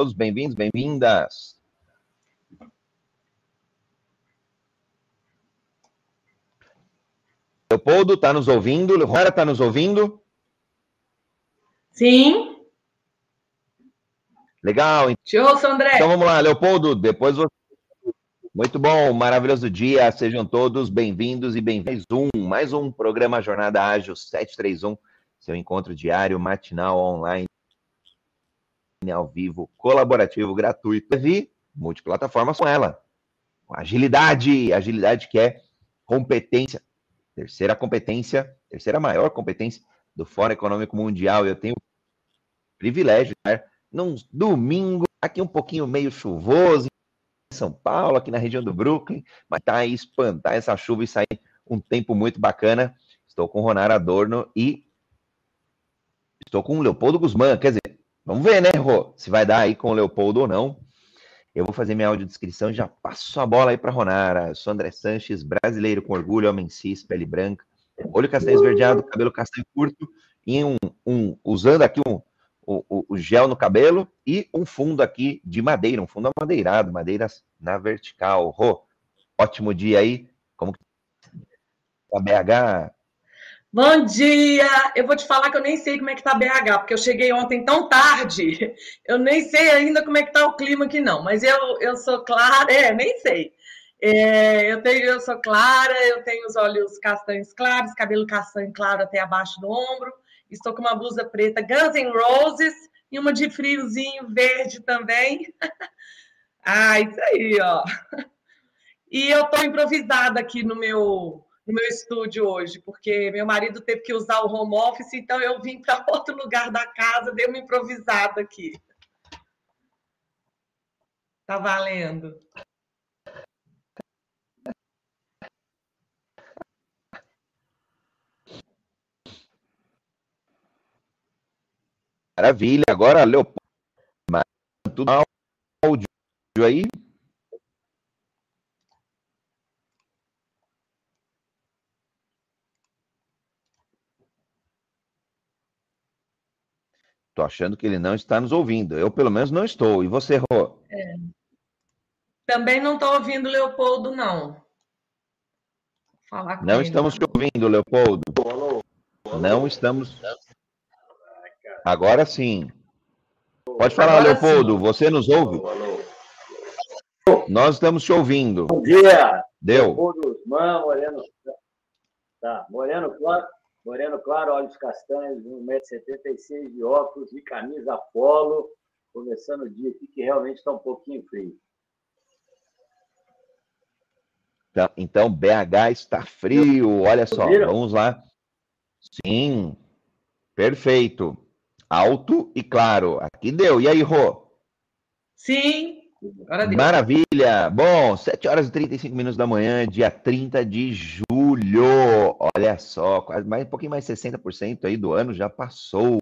todos bem-vindos, bem-vindas. Leopoldo, está nos ouvindo? Rora, está nos ouvindo? Sim. Legal. Te ouço, André. Então vamos lá, Leopoldo, depois você... Muito bom, maravilhoso dia. Sejam todos bem-vindos e bem-vindos. Um, mais um programa Jornada Ágil 731, seu encontro diário, matinal, online, ao vivo, colaborativo, gratuito. Vi multiplataformas com ela. Agilidade, agilidade que é competência terceira competência, terceira maior competência do Fórum Econômico Mundial. Eu tenho o privilégio de estar num domingo, aqui um pouquinho meio chuvoso, em São Paulo, aqui na região do Brooklyn, mas tá aí espantar essa chuva e sair um tempo muito bacana. Estou com o Ronar Adorno e estou com o Leopoldo Guzmán. Quer dizer, vamos ver, né, Rô, se vai dar aí com o Leopoldo ou não. Eu vou fazer minha audiodescrição e já passo a bola aí para Ronara. Sou André Sanches, brasileiro com orgulho, homem cis, pele branca, olho castanho esverdeado, cabelo castanho curto, e um, um usando aqui um, o, o, gel no cabelo e um fundo aqui de madeira, um fundo amadeirado, madeiras na vertical. Rô, ótimo dia aí. Como que tá BH? Bom dia! Eu vou te falar que eu nem sei como é que tá BH, porque eu cheguei ontem tão tarde, eu nem sei ainda como é que tá o clima aqui não, mas eu, eu sou clara, é, nem sei. É, eu, tenho, eu sou clara, eu tenho os olhos castanhos claros, cabelo castanho claro até abaixo do ombro, estou com uma blusa preta Guns N' Roses e uma de friozinho verde também. ah, isso aí, ó. E eu estou improvisada aqui no meu no meu estúdio hoje, porque meu marido teve que usar o home office, então eu vim para outro lugar da casa, dei uma improvisada aqui. Tá valendo. Maravilha. Agora, Leopoldo, tudo áudio aí? Estou achando que ele não está nos ouvindo. Eu, pelo menos, não estou. E você, Rô? É. Também não estou ouvindo o Leopoldo, não. Falar com não ele, estamos te ouvindo, Leopoldo. Não estamos. Agora sim. Pode falar, Agora Leopoldo. Sim. Você nos ouve? Nós estamos te ouvindo. Bom dia. Deu. Leopoldo Osman, Moreno. Tá, Moreno Claro. Moreno claro, olhos castanhos, 1,76m de óculos e camisa polo. Começando o dia aqui que realmente está um pouquinho frio. Então, então BH está frio. Olha só, vamos lá. Sim, perfeito. Alto e claro. Aqui deu. E aí, Rô? Sim, Maravilha! Bom, 7 horas e 35 minutos da manhã, dia 30 de julho. Olha só, quase mais, um pouquinho mais 60% aí do ano já passou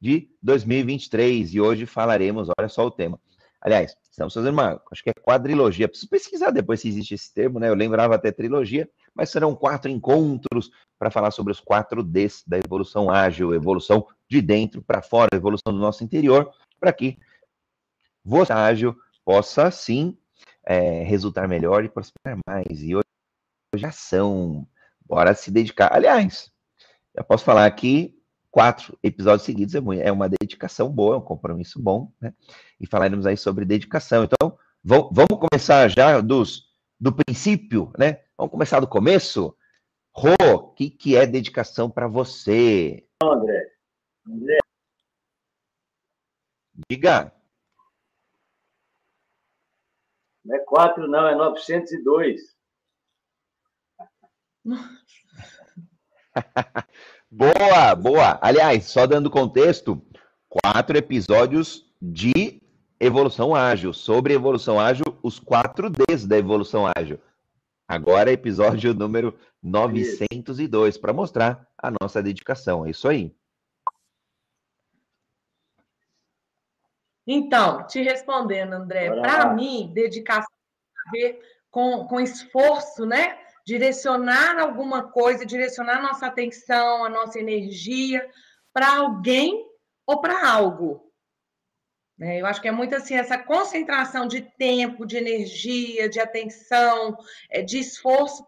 de 2023 e hoje falaremos, olha só o tema. Aliás, estamos fazendo uma, acho que é quadrilogia. Preciso pesquisar depois se existe esse termo, né? Eu lembrava até trilogia, mas serão quatro encontros para falar sobre os quatro Ds da evolução ágil, evolução de dentro para fora, evolução do nosso interior, para que você ágil possa sim é, resultar melhor e prosperar mais. E hoje, hoje ação, bora se dedicar. Aliás, eu posso falar aqui quatro episódios seguidos é, é uma dedicação boa, é um compromisso bom, né? E falaremos aí sobre dedicação. Então, vamos começar já dos, do princípio, né? Vamos começar do começo. Rô, o que, que é dedicação para você? André, André. Diga. Não é 4, não, é 902. boa, boa. Aliás, só dando contexto, quatro episódios de evolução ágil, sobre evolução ágil, os quatro Ds da evolução ágil. Agora, episódio número 902, para mostrar a nossa dedicação. É isso aí. Então, te respondendo, André, para mim, dedicação tem a ver com, com esforço, né? Direcionar alguma coisa, direcionar nossa atenção, a nossa energia para alguém ou para algo. Né? Eu acho que é muito assim, essa concentração de tempo, de energia, de atenção, é, de esforço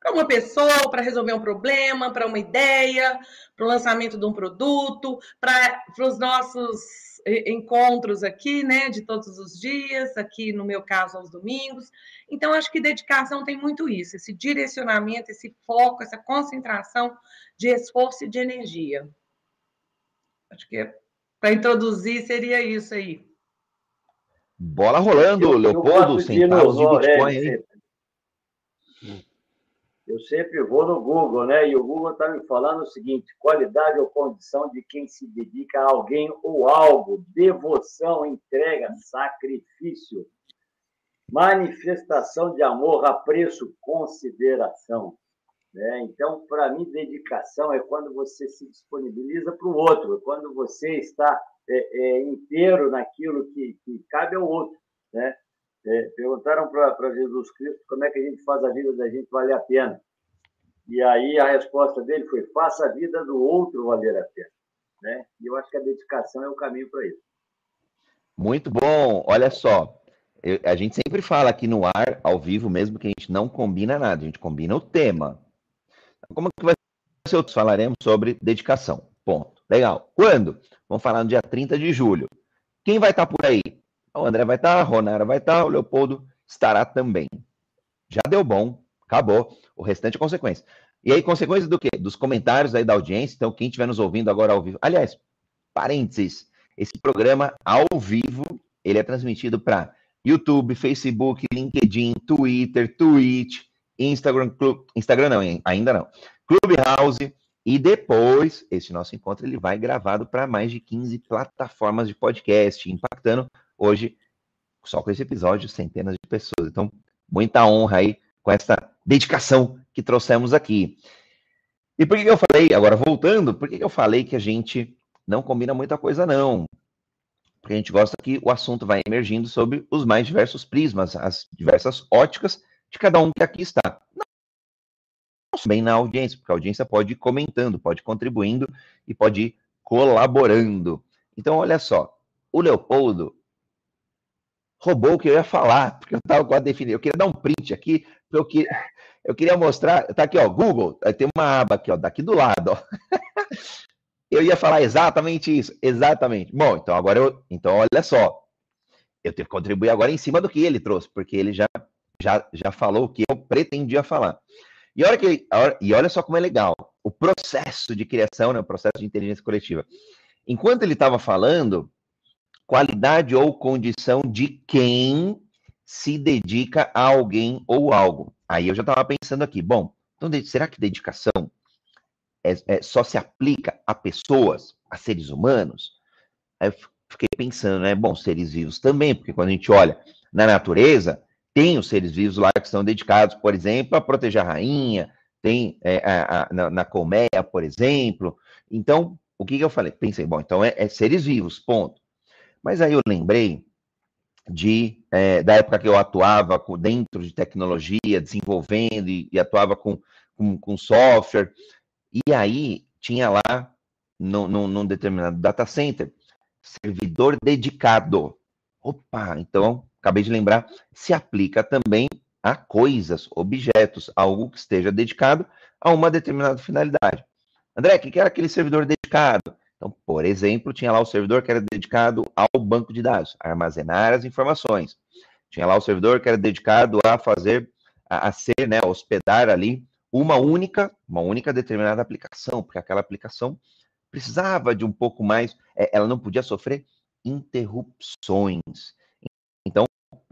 para uma pessoa, para resolver um problema, para uma ideia, para o lançamento de um produto, para os nossos encontros aqui, né, de todos os dias, aqui no meu caso aos domingos. Então, acho que dedicação tem muito isso, esse direcionamento, esse foco, essa concentração de esforço e de energia. Acho que é, para introduzir seria isso aí. Bola rolando, eu, Leopoldo, centavos de Bitcoin aí. Eu sempre vou no Google, né? E o Google está me falando o seguinte: qualidade ou condição de quem se dedica a alguém ou algo, devoção, entrega, sacrifício, manifestação de amor, apreço, consideração. Né? Então, para mim, dedicação é quando você se disponibiliza para o outro, é quando você está é, é, inteiro naquilo que, que cabe ao outro. Né? É, perguntaram para Jesus Cristo como é que a gente faz a vida da gente valer a pena. E aí a resposta dele foi: faça a vida do outro valer a pena. Né? E eu acho que a dedicação é o caminho para isso. Muito bom. Olha só, eu, a gente sempre fala aqui no ar, ao vivo mesmo, que a gente não combina nada, a gente combina o tema. Como que vai ser? Falaremos sobre dedicação. Ponto. Legal. Quando? Vamos falar no dia 30 de julho. Quem vai estar por aí? O André vai estar, a Ronara vai estar, o Leopoldo estará também. Já deu bom, acabou. O restante é consequência. E aí, consequência do quê? Dos comentários aí da audiência. Então, quem estiver nos ouvindo agora ao vivo. Aliás, parênteses. Esse programa ao vivo, ele é transmitido para YouTube, Facebook, LinkedIn, Twitter, Twitch, Instagram, Instagram não, ainda não. Clubhouse. E depois, esse nosso encontro ele vai gravado para mais de 15 plataformas de podcast, impactando hoje, só com esse episódio, centenas de pessoas. Então, muita honra aí com essa dedicação que trouxemos aqui. E por que, eu falei, agora voltando, por que eu falei que a gente não combina muita coisa, não? Porque a gente gosta que o assunto vai emergindo sobre os mais diversos prismas, as diversas óticas de cada um que aqui está. Não bem na audiência, porque a audiência pode ir comentando, pode ir contribuindo e pode ir colaborando. Então, olha só, o Leopoldo roubou o que eu ia falar, porque eu estava a definir. Eu queria dar um print aqui, eu, que, eu queria mostrar. Tá aqui, ó, Google, tem uma aba aqui, ó, daqui do lado, ó. Eu ia falar exatamente isso, exatamente. Bom, então agora eu. Então, olha só. Eu tenho que contribuir agora em cima do que ele trouxe, porque ele já, já, já falou o que eu pretendia falar. E olha, que, e olha só como é legal. O processo de criação, né, o processo de inteligência coletiva. Enquanto ele estava falando, qualidade ou condição de quem se dedica a alguém ou algo. Aí eu já estava pensando aqui, bom, então será que dedicação é, é, só se aplica a pessoas, a seres humanos? Aí eu fiquei pensando, né? Bom, seres vivos também, porque quando a gente olha na natureza, tem os seres vivos lá que são dedicados, por exemplo, a proteger a rainha, tem é, a, a, na, na, colmeia, por exemplo. Então, o que, que eu falei? Pensei, bom, então é, é seres vivos, ponto. Mas aí eu lembrei de é, da época que eu atuava dentro de tecnologia, desenvolvendo e, e atuava com, com, com, software. E aí tinha lá, no, no, num determinado data center, servidor dedicado. Opa, então, acabei de lembrar, se aplica também a coisas, objetos, algo que esteja dedicado a uma determinada finalidade. André, o que era aquele servidor dedicado? Então, por exemplo, tinha lá o servidor que era dedicado ao banco de dados, armazenar as informações. Tinha lá o servidor que era dedicado a fazer, a, a ser, né, hospedar ali uma única, uma única determinada aplicação, porque aquela aplicação precisava de um pouco mais, é, ela não podia sofrer interrupções. Então,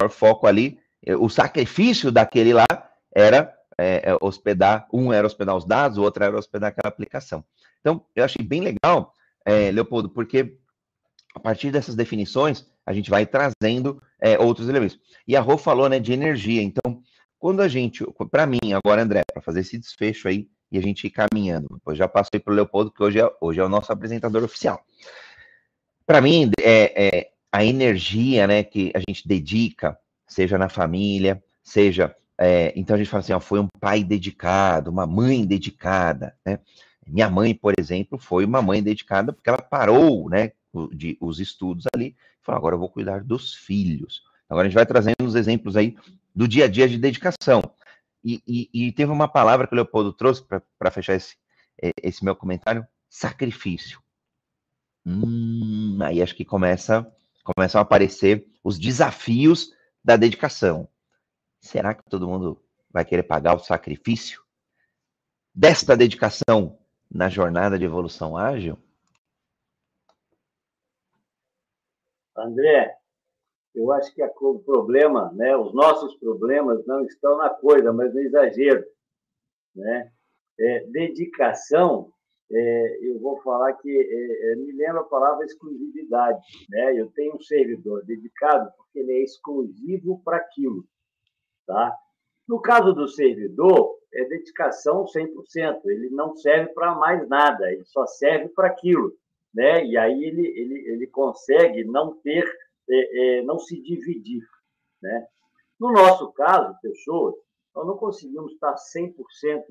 o foco ali, é, o sacrifício daquele lá era é, é, hospedar, um era hospedar os dados, o outro era hospedar aquela aplicação. Então, eu achei bem legal é, Leopoldo, porque a partir dessas definições a gente vai trazendo é, outros elementos. E a Rô falou né, de energia. Então, quando a gente, para mim, agora, André, para fazer esse desfecho aí e a gente ir caminhando, depois já passei para o Leopoldo, que hoje é, hoje é o nosso apresentador oficial. Para mim, é, é, a energia né, que a gente dedica, seja na família, seja. É, então a gente fala assim: ó, foi um pai dedicado, uma mãe dedicada, né? Minha mãe, por exemplo, foi uma mãe dedicada porque ela parou, né, de, os estudos ali, Falou, agora eu vou cuidar dos filhos. Agora a gente vai trazendo os exemplos aí do dia a dia de dedicação. E, e, e teve uma palavra que o Leopoldo trouxe para fechar esse, é, esse meu comentário: sacrifício. Hum, aí acho que começa, começam a aparecer os desafios da dedicação. Será que todo mundo vai querer pagar o sacrifício desta dedicação na jornada de evolução ágil? André, eu acho que o problema, né, os nossos problemas não estão na coisa, mas no exagero. Né? É, dedicação, é, eu vou falar que é, é me lembra a palavra exclusividade. Né? Eu tenho um servidor dedicado porque ele é exclusivo para aquilo. Tá? No caso do servidor, é dedicação 100%. Ele não serve para mais nada, ele só serve para aquilo né? E aí ele, ele, ele consegue não ter, é, é, não se dividir, né? No nosso caso, pessoas, nós não conseguimos estar 100%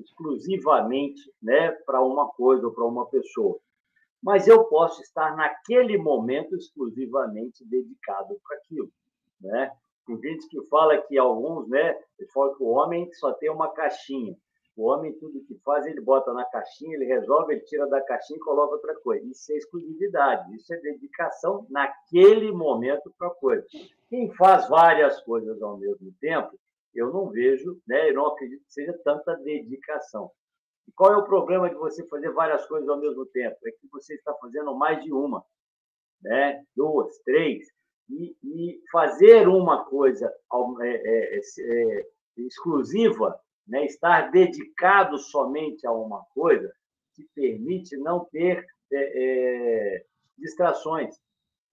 exclusivamente, né, para uma coisa ou para uma pessoa. Mas eu posso estar naquele momento exclusivamente dedicado para aquilo, né? Tem gente que fala que alguns, né, eles falam que o homem só tem uma caixinha. O homem, tudo que faz, ele bota na caixinha, ele resolve, ele tira da caixinha e coloca outra coisa. Isso é exclusividade, isso é dedicação naquele momento para a coisa. Quem faz várias coisas ao mesmo tempo, eu não vejo, né, eu não acredito que seja tanta dedicação. E qual é o problema de você fazer várias coisas ao mesmo tempo? É que você está fazendo mais de uma, né? duas, três. E, e fazer uma coisa é, é, é, é exclusiva né, estar dedicado somente a uma coisa te permite não ter é, distrações,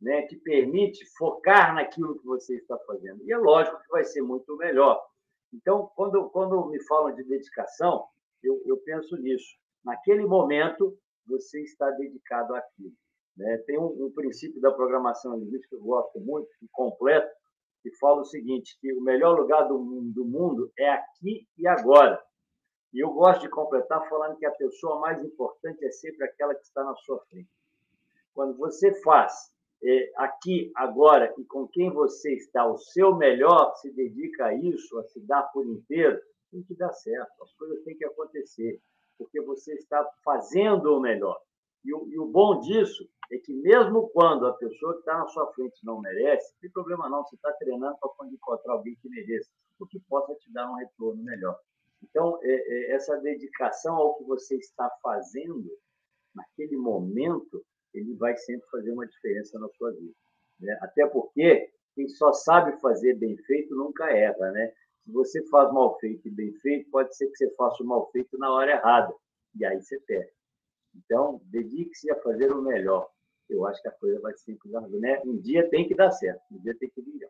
né, te permite focar naquilo que você está fazendo. E é lógico que vai ser muito melhor. Então, quando, quando me falam de dedicação, eu, eu penso nisso. Naquele momento, você está dedicado àquilo. Né? Tem um, um princípio da programação linguística que eu gosto muito, que completo, que fala o seguinte, que o melhor lugar do, do mundo é aqui e agora. E eu gosto de completar falando que a pessoa mais importante é sempre aquela que está na sua frente. Quando você faz é, aqui, agora e com quem você está o seu melhor, se dedica a isso, a se dar por inteiro, tem que dar certo, as coisas têm que acontecer, porque você está fazendo o melhor. E o, e o bom disso é que mesmo quando a pessoa que está na sua frente não merece, não tem problema não, você está treinando para quando encontrar alguém que mereça, o que possa te dar um retorno melhor. Então, é, é, essa dedicação ao que você está fazendo, naquele momento, ele vai sempre fazer uma diferença na sua vida. Né? Até porque quem só sabe fazer bem feito nunca erra, né? Se você faz mal feito e bem feito, pode ser que você faça o mal feito na hora errada, e aí você perde. Então, dedique-se a fazer o melhor. Eu acho que a coisa vai sempre dar né? Um dia tem que dar certo, um dia tem que vingar.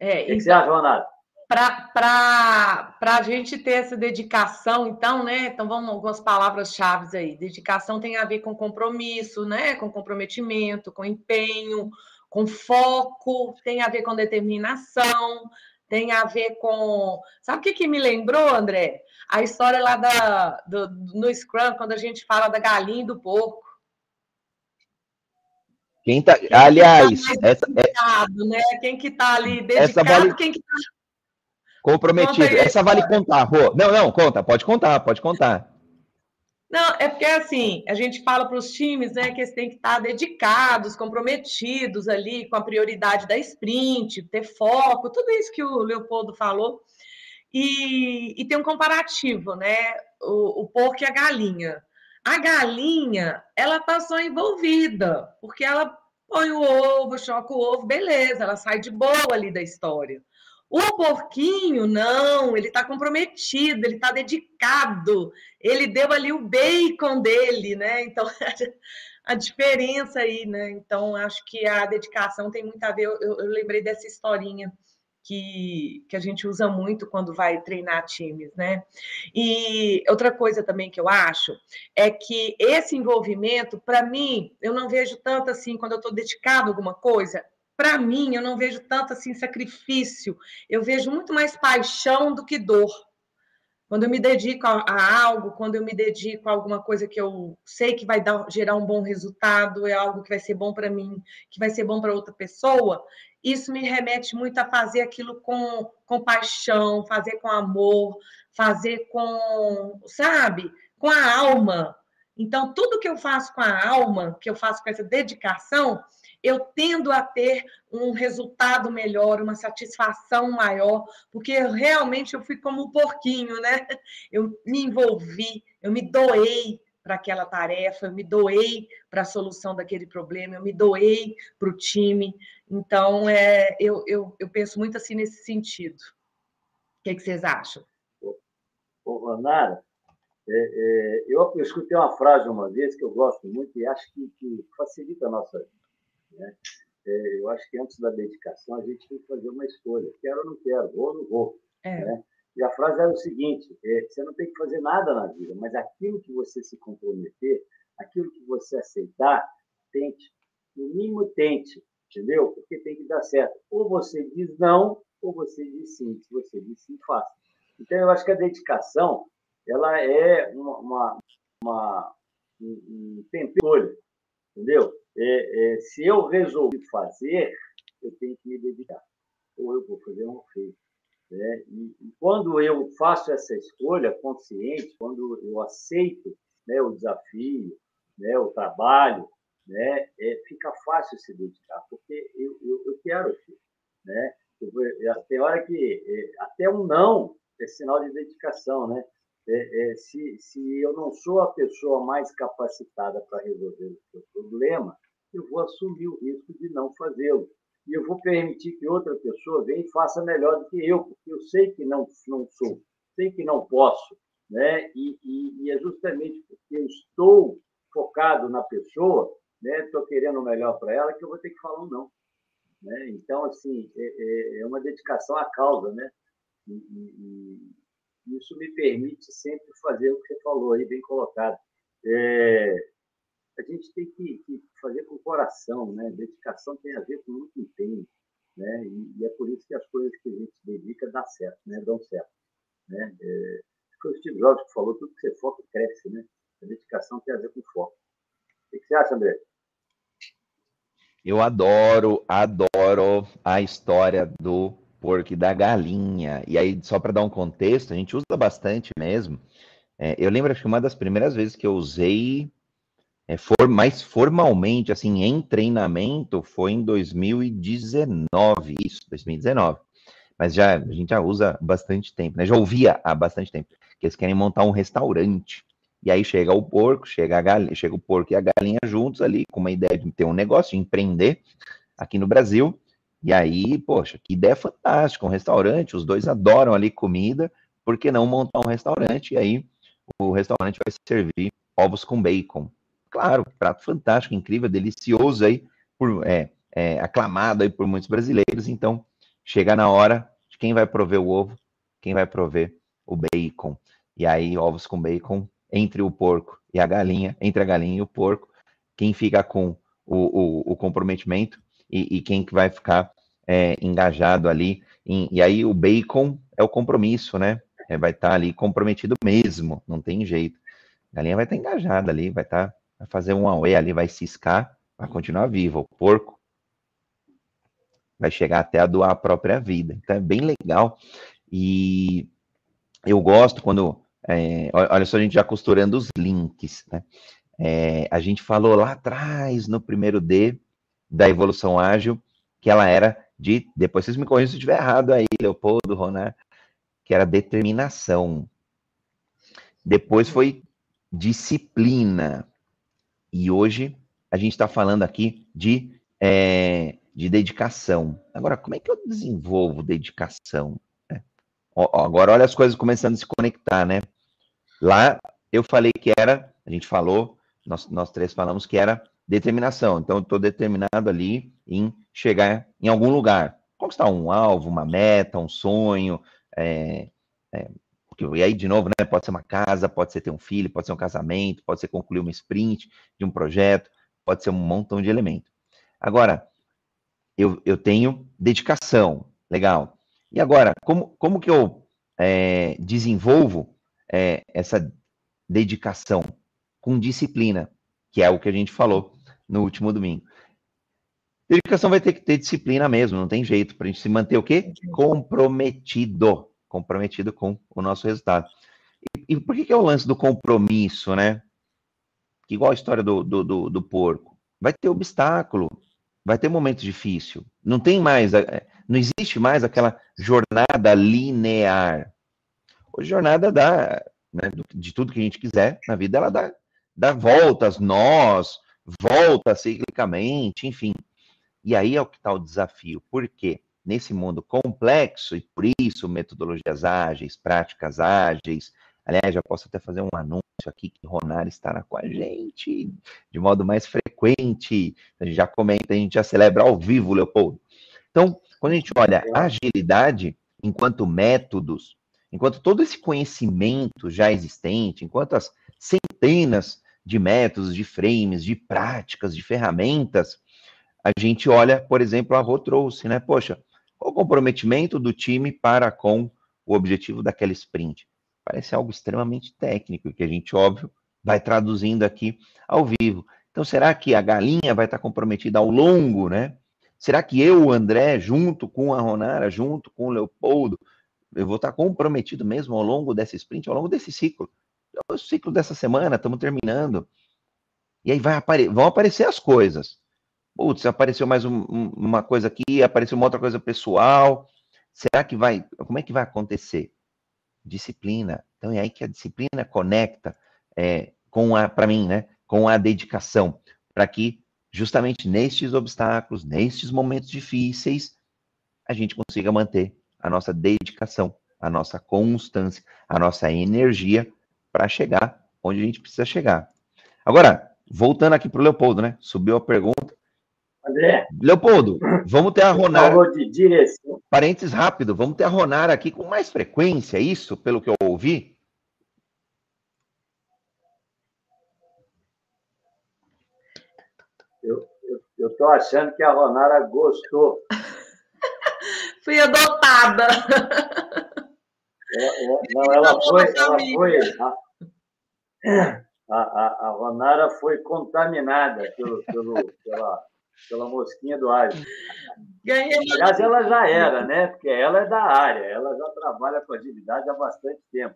É, o que, então, você acha, Ronaldo? Para a gente ter essa dedicação, então, né? Então, vamos algumas palavras-chave aí. Dedicação tem a ver com compromisso, né? Com comprometimento, com empenho, com foco, tem a ver com determinação, tem a ver com. Sabe o que, que me lembrou, André? A história lá da, do, no Scrum, quando a gente fala da galinha e do porco. Quem tá, quem aliás, que tá essa, é, né? Quem que tá ali dedicado, essa vale, quem que tá comprometido. Essa vale contar, Rô. Não, não, conta, pode contar, pode contar. Não, é porque assim, a gente fala para os times, né, que eles têm que estar dedicados, comprometidos ali com a prioridade da sprint, ter foco, tudo isso que o Leopoldo falou. E, e tem um comparativo, né? O, o porco e a galinha. A galinha, ela tá só envolvida, porque ela põe o ovo, choca o ovo, beleza, ela sai de boa ali da história. O porquinho, não, ele está comprometido, ele está dedicado, ele deu ali o bacon dele, né? Então, a diferença aí, né? Então, acho que a dedicação tem muito a ver. Eu, eu lembrei dessa historinha que, que a gente usa muito quando vai treinar times, né? E outra coisa também que eu acho é que esse envolvimento, para mim, eu não vejo tanto assim quando eu estou dedicado a alguma coisa, para mim, eu não vejo tanto assim sacrifício, eu vejo muito mais paixão do que dor. Quando eu me dedico a, a, algo, quando eu me dedico a alguma coisa que eu sei que vai dar, gerar um bom resultado, é algo que vai ser bom para mim, que vai ser bom para outra pessoa, isso me remete muito a fazer aquilo com, com paixão, fazer com amor, fazer com, sabe, com a alma. Então, tudo que eu faço com a alma, que eu faço com essa dedicação, eu tendo a ter um resultado melhor, uma satisfação maior, porque realmente eu fui como um porquinho, né? Eu me envolvi, eu me doei para aquela tarefa, eu me doei para a solução daquele problema, eu me doei para o time. Então, é, eu, eu, eu penso muito assim nesse sentido. O que, é que vocês acham? Ô, Vanara, é, é, eu, eu, escutei uma frase uma vez que eu gosto muito e acho que, que facilita a nossa vida. Né? É, eu acho que antes da dedicação a gente tem que fazer uma escolha: quero ou não quero, vou ou não vou. É. Né? E a frase era o seguinte: é, você não tem que fazer nada na vida, mas aquilo que você se comprometer, aquilo que você aceitar, tente. No mínimo, tente, entendeu? Porque tem que dar certo. Ou você diz não, ou você diz sim. Se você diz sim, faça. Então, eu acho que a dedicação ela é uma, uma, uma um, tempero, entendeu? É, é, se eu resolvi fazer, eu tenho que me dedicar. Ou eu vou fazer um feito. Né? E, e, quando eu faço essa escolha consciente, quando eu aceito né, o desafio, né, o trabalho, né, é, fica fácil se dedicar, porque eu, eu, eu quero. Né? Tem hora que é, até um não é sinal de dedicação, né? É, é, se, se eu não sou a pessoa mais capacitada para resolver o seu problema, eu vou assumir o risco de não fazê-lo. E eu vou permitir que outra pessoa venha e faça melhor do que eu, porque eu sei que não, não sou, sei que não posso. Né? E, e, e é justamente porque eu estou focado na pessoa, né? estou querendo o melhor para ela, que eu vou ter que falar um não. Né? Então, assim, é, é, é uma dedicação à causa, né? E, isso me permite sempre fazer o que você falou aí, bem colocado. É, a gente tem que, que, fazer com o coração, né? Dedicação tem a ver com muito empenho, né? E, e, é por isso que as coisas que a gente dedica dá certo, né? Dão certo, né? É, o Steve Jobs falou, tudo que você foca cresce, né? A dedicação tem a ver com foco. O que você acha, André? Eu adoro, adoro a história do porco e da galinha. E aí, só para dar um contexto, a gente usa bastante mesmo. É, eu lembro que uma das primeiras vezes que eu usei é, for, mais formalmente, assim, em treinamento, foi em 2019, isso, 2019. Mas já a gente já usa bastante tempo, né? Já ouvia há bastante tempo que eles querem montar um restaurante. E aí chega o porco, chega a galinha, chega o porco e a galinha juntos ali, com uma ideia de ter um negócio, de empreender aqui no Brasil. E aí, poxa, que ideia fantástica, um restaurante, os dois adoram ali comida, por que não montar um restaurante? E aí o restaurante vai servir ovos com bacon. Claro, prato fantástico, incrível, delicioso aí, por, é, é, aclamado aí por muitos brasileiros. Então, chega na hora de quem vai prover o ovo, quem vai prover o bacon. E aí, ovos com bacon entre o porco e a galinha, entre a galinha e o porco, quem fica com o, o, o comprometimento e, e, quem que vai ficar é, engajado ali. E aí, o bacon é o compromisso, né? É, vai estar tá ali comprometido mesmo, não tem jeito. A galinha vai estar tá engajada ali, vai estar tá vai fazer um auê ali, vai ciscar, vai continuar vivo. O porco vai chegar até a doar a própria vida. Então é bem legal. E eu gosto quando. É, olha só, a gente já costurando os links, né? É, a gente falou lá atrás, no primeiro D da evolução ágil, que ela era de. Depois vocês me corrigem se eu estiver errado aí, Leopoldo, Ronar, que era determinação. Depois foi disciplina. E hoje a gente está falando aqui de, é, de dedicação. Agora, como é que eu desenvolvo dedicação? É. Ó, agora, olha as coisas começando a se conectar, né? Lá eu falei que era, a gente falou, nós, nós três falamos que era determinação. Então, eu estou determinado ali em chegar em algum lugar. Conquistar um alvo, uma meta, um sonho, é, é, e aí, de novo, né, pode ser uma casa, pode ser ter um filho, pode ser um casamento, pode ser concluir uma sprint de um projeto, pode ser um montão de elementos. Agora, eu, eu tenho dedicação, legal. E agora, como, como que eu é, desenvolvo é, essa dedicação com disciplina, que é o que a gente falou no último domingo. Dedicação vai ter que ter disciplina mesmo, não tem jeito, para a gente se manter o quê? Comprometido. Comprometido com o nosso resultado. E, e por que, que é o lance do compromisso, né? Que igual a história do, do, do, do porco. Vai ter obstáculo, vai ter momento difícil. Não tem mais, é, não existe mais aquela jornada linear. A jornada dá, né, de tudo que a gente quiser na vida, ela dá, dá voltas, nós, volta ciclicamente, enfim. E aí é o que está o desafio. Por quê? Nesse mundo complexo, e por isso metodologias ágeis, práticas ágeis, aliás, já posso até fazer um anúncio aqui que Ronar estará com a gente de modo mais frequente. A gente já comenta, a gente já celebra ao vivo, Leopoldo. Então, quando a gente olha a agilidade enquanto métodos, enquanto todo esse conhecimento já existente, enquanto as centenas de métodos, de frames, de práticas, de ferramentas, a gente olha, por exemplo, a Rô trouxe, né? Poxa, o comprometimento do time para com o objetivo daquela sprint? Parece algo extremamente técnico, que a gente, óbvio, vai traduzindo aqui ao vivo. Então, será que a galinha vai estar comprometida ao longo, né? Será que eu, o André, junto com a Ronara, junto com o Leopoldo, eu vou estar comprometido mesmo ao longo dessa sprint, ao longo desse ciclo? É o ciclo dessa semana, estamos terminando. E aí vai apare vão aparecer as coisas. Putz, apareceu mais um, uma coisa aqui, apareceu uma outra coisa pessoal. Será que vai. Como é que vai acontecer? disciplina. Então é aí que a disciplina conecta é, com a, para mim, né, com a dedicação, para que justamente nestes obstáculos, nestes momentos difíceis, a gente consiga manter a nossa dedicação, a nossa constância, a nossa energia para chegar onde a gente precisa chegar. Agora, voltando aqui para o Leopoldo, né? Subiu a pergunta. André. Leopoldo, vamos ter a Ronar. de direção. Parênteses rápido, vamos ter a Ronar aqui com mais frequência, isso, pelo que eu ouvi? Eu estou achando que a Ronara gostou. Fui adotada. É, é, não, ela foi, ela foi. A, a, a, Ronara foi contaminada pelo, pelo, pela, pela mosquinha do alho. Aliás, ela já era, né? Porque ela é da área, ela já trabalha com agilidade há bastante tempo,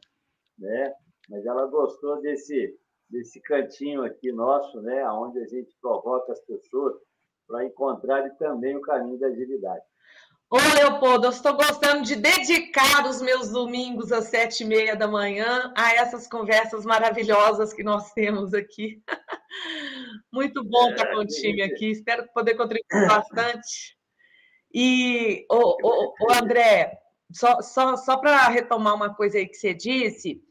né? Mas ela gostou desse desse cantinho aqui nosso, né? Onde a gente provoca as pessoas para encontrarem também o caminho da agilidade. Ô, Leopoldo, eu estou gostando de dedicar os meus domingos às sete e meia da manhã a essas conversas maravilhosas que nós temos aqui. Muito bom estar com o time aqui, espero poder contribuir bastante. E, ô, ô, ô André, só, só, só para retomar uma coisa aí que você disse,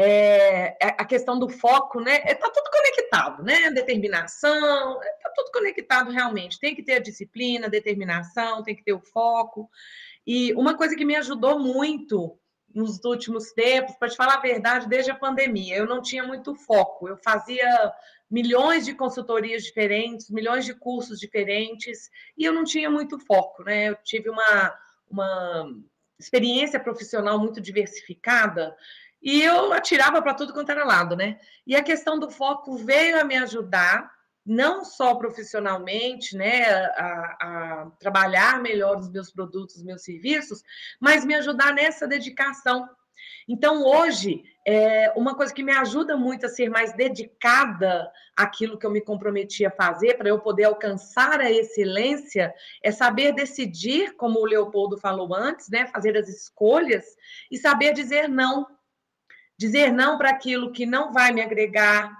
é, é, a questão do foco, né? Está é, tudo conectado, né? Determinação, está tudo conectado realmente. Tem que ter a disciplina, determinação, tem que ter o foco. E uma coisa que me ajudou muito nos últimos tempos, para te falar a verdade, desde a pandemia, eu não tinha muito foco. Eu fazia milhões de consultorias diferentes, milhões de cursos diferentes, e eu não tinha muito foco, né? Eu tive uma, uma experiência profissional muito diversificada e eu atirava para tudo quanto era lado, né? E a questão do foco veio a me ajudar, não só profissionalmente, né, a, a trabalhar melhor os meus produtos, os meus serviços, mas me ajudar nessa dedicação. Então, hoje, é, uma coisa que me ajuda muito a ser mais dedicada àquilo que eu me comprometi a fazer, para eu poder alcançar a excelência, é saber decidir, como o Leopoldo falou antes, né, fazer as escolhas e saber dizer não dizer não para aquilo que não vai me agregar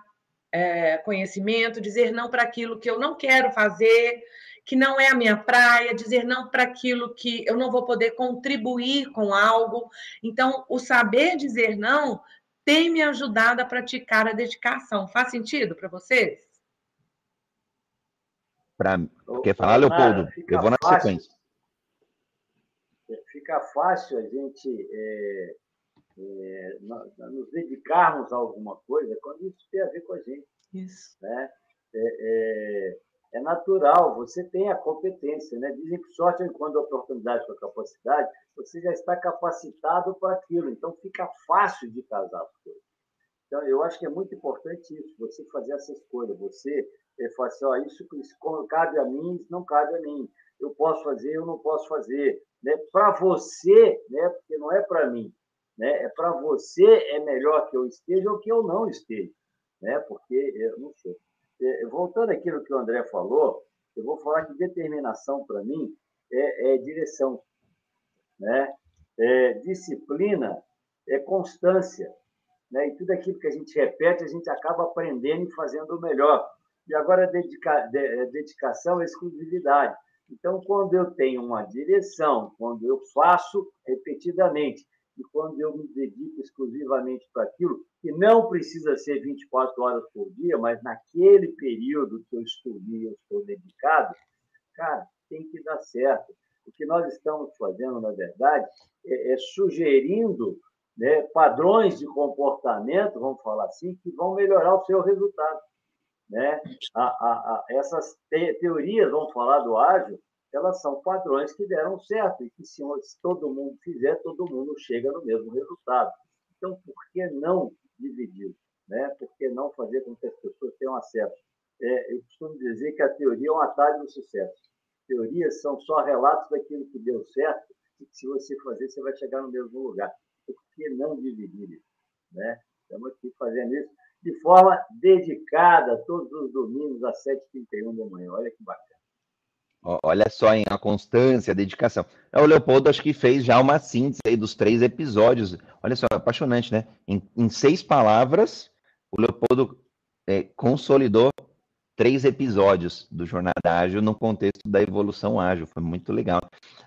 é, conhecimento, dizer não para aquilo que eu não quero fazer, que não é a minha praia, dizer não para aquilo que eu não vou poder contribuir com algo. Então, o saber dizer não tem me ajudado a praticar a dedicação. Faz sentido para vocês? Pra... Quer falar, Leopoldo? Eu vou na fácil, sequência. Fica fácil a gente é é, nos dedicarmos a alguma coisa quando isso tem a ver com a gente. Isso. Né? É, é, É natural, você tem a competência, né? Dizem que sorte é quando a oportunidade com a capacidade, você já está capacitado para aquilo, então fica fácil de casar as coisas. Então, eu acho que é muito importante isso, você fazer essa escolha, você é, falar assim, ó, isso, isso cabe a mim, isso não cabe a mim. Eu posso fazer, eu não posso fazer. Né? Para você, né? porque não é para mim, né? é para você é melhor que eu esteja ou que eu não esteja, né? porque eu não sei. É, voltando aqui no que o André falou, eu vou falar que determinação, para mim, é, é, direção. Né? É, disciplina é constância. Né? E tudo aquilo que a gente repete, a gente acaba aprendendo e fazendo melhor. E agora, dedica, de, é, dedicação é exclusividade. Então, quando eu tenho uma direção, quando eu faço repetidamente, e quando eu me dedico exclusivamente para aquilo, que não precisa ser 24 horas por dia, mas naquele período que eu estudei, eu estou dedicado, cara, tem que dar certo. O que nós estamos fazendo, na verdade, é, é sugerindo né, padrões de comportamento, vamos falar assim, que vão melhorar o seu resultado. Né? A, a, a, essas te, teorias, vamos falar do ágil, elas são padrões que deram certo e que se todo mundo fizer, todo mundo chega no mesmo resultado. Então, por que não dividir? Né? Por que não fazer com que as pessoas tenham acesso? É, eu costumo dizer que a teoria é um atalho do sucesso. Teorias são só relatos daquilo que deu certo e que, se você fazer, você vai chegar no mesmo lugar. Por que não dividir isso? Né? Estamos aqui fazendo isso de forma dedicada, todos os domingos, às 7h31 da manhã. Olha que bacana. Olha só, hein, a constância, a dedicação. O Leopoldo acho que fez já uma síntese aí dos três episódios. Olha só, apaixonante, né? Em, em seis palavras, o Leopoldo é, consolidou três episódios do Jornada Ágil no contexto da evolução ágil. Foi muito legal.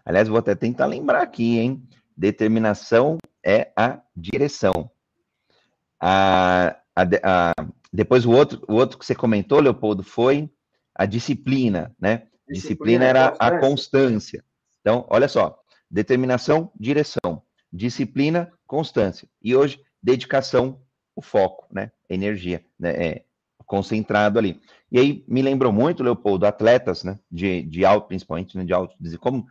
Aliás, vou até tentar lembrar aqui, hein? Determinação é a direção. A, a, a, depois o outro, o outro que você comentou, Leopoldo, foi a disciplina, né? Disciplina, era a constância. Então, olha só: determinação, direção. Disciplina, constância. E hoje, dedicação, o foco, né? Energia, né? É, concentrado ali. E aí me lembrou muito, Leopoldo, atletas, né? De, de alto, principalmente, né? de alto, como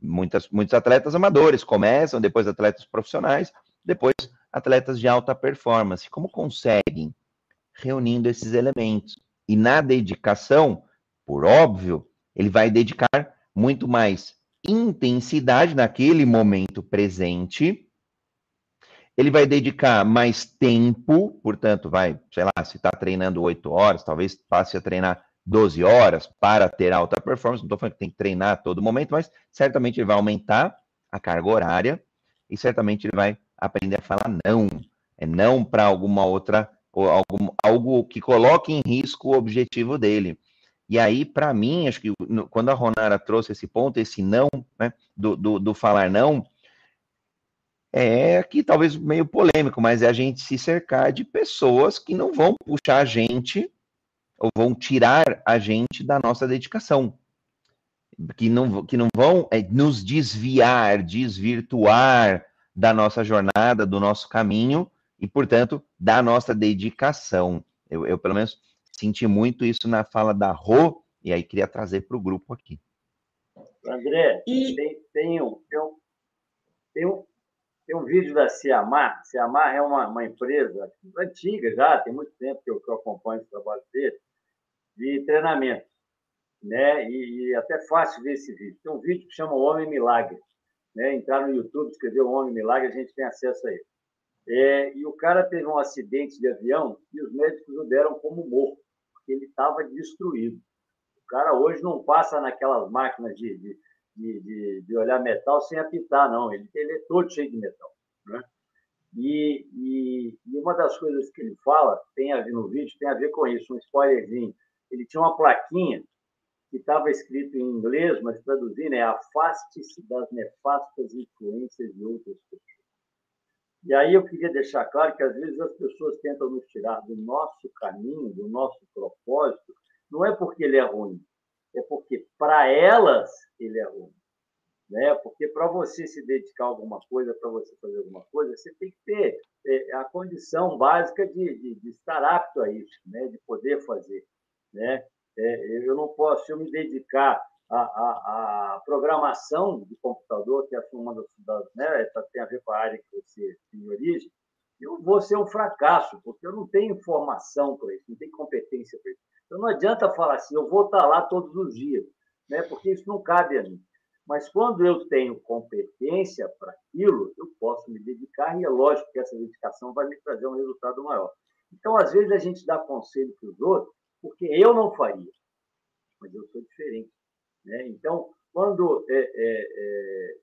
muitas, muitos atletas amadores começam, depois atletas profissionais, depois atletas de alta performance. Como conseguem? Reunindo esses elementos. E na dedicação, por óbvio, ele vai dedicar muito mais intensidade naquele momento presente. Ele vai dedicar mais tempo, portanto, vai, sei lá, se está treinando 8 horas, talvez passe a treinar 12 horas para ter alta performance. Não estou falando que tem que treinar a todo momento, mas certamente ele vai aumentar a carga horária e certamente ele vai aprender a falar não. É não para alguma outra, ou algum, algo que coloque em risco o objetivo dele. E aí, para mim, acho que quando a Ronara trouxe esse ponto, esse não, né, do, do, do falar não, é aqui talvez meio polêmico, mas é a gente se cercar de pessoas que não vão puxar a gente ou vão tirar a gente da nossa dedicação, que não, que não vão é, nos desviar, desvirtuar da nossa jornada, do nosso caminho e, portanto, da nossa dedicação. Eu, eu pelo menos senti muito isso na fala da Rô, e aí queria trazer para o grupo aqui. André, e... tem, tem, um, tem, um, tem, um, tem um vídeo da Ciamar. Ciamar é uma, uma empresa antiga já, tem muito tempo que eu, que eu acompanho o trabalho dele, de treinamento. Né? E, e até fácil ver esse vídeo. Tem um vídeo que chama O Homem Milagre. Né? Entrar no YouTube, escrever O Homem Milagre, a gente tem acesso a ele. É, e o cara teve um acidente de avião e os médicos o deram como morto, porque ele estava destruído. O cara hoje não passa naquelas máquinas de, de, de, de, olhar metal sem apitar, não. Ele, ele é todo cheio de metal. Né? E, e, e, uma das coisas que ele fala, tem a ver no vídeo, tem a ver com isso, um spoilerzinho. Ele tinha uma plaquinha que estava escrito em inglês, mas traduzindo é afaste-se das nefastas influências de outras pessoas. E aí eu queria deixar claro que às vezes as pessoas tentam nos tirar do nosso caminho, do nosso propósito, não é porque ele é ruim, é porque para elas ele é ruim. Né? Porque para você se dedicar a alguma coisa, para você fazer alguma coisa, você tem que ter é, a condição básica de, de, de, estar apto a isso, né? de poder fazer. Né? é, eu não posso eu me dedicar à, à, à, programação de computador, que é uma das, das né, tem a ver com a área que você tem origem, eu vou ser um fracasso, porque eu não tenho informação para isso, não tenho competência para isso. Então não adianta falar assim, eu vou estar lá todos os dias, né? porque isso não cabe a mim. Mas quando eu tenho competência para aquilo, eu posso me dedicar e é lógico que essa dedicação vai me trazer um resultado maior. Então, às vezes, a gente dá conselho para os outros, porque eu não faria, mas eu sou diferente. Né? Então, quando é, é, é,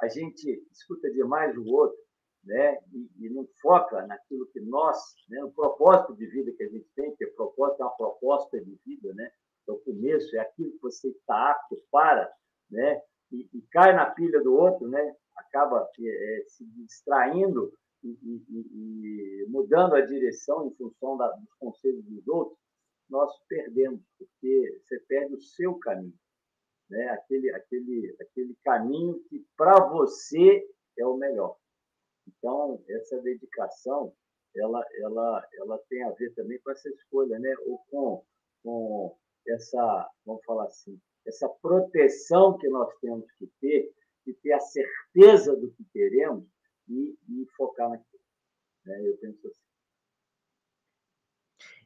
a gente escuta demais o outro né? E, e, não foca naquilo que nós, né? o propósito de vida que a gente tem, que é propósito é uma proposta de vida, né? é o começo, é aquilo que você está apto para, né? E, e, cai na pilha do outro, né? acaba é, é se distraindo e, e, mudando a direção em função da, dos conselhos dos outros, nós perdemos, porque você perde o seu caminho, né? aquele, aquele, aquele caminho que para você é o melhor. Então, essa dedicação, ela, ela, ela tem a ver também com essa escolha, né? ou com, com essa, vamos falar assim, essa proteção que nós temos que ter, de ter a certeza do que queremos e, e focar naquilo. Né? Eu penso assim.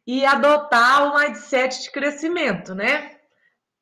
E adotar o mindset de crescimento, né?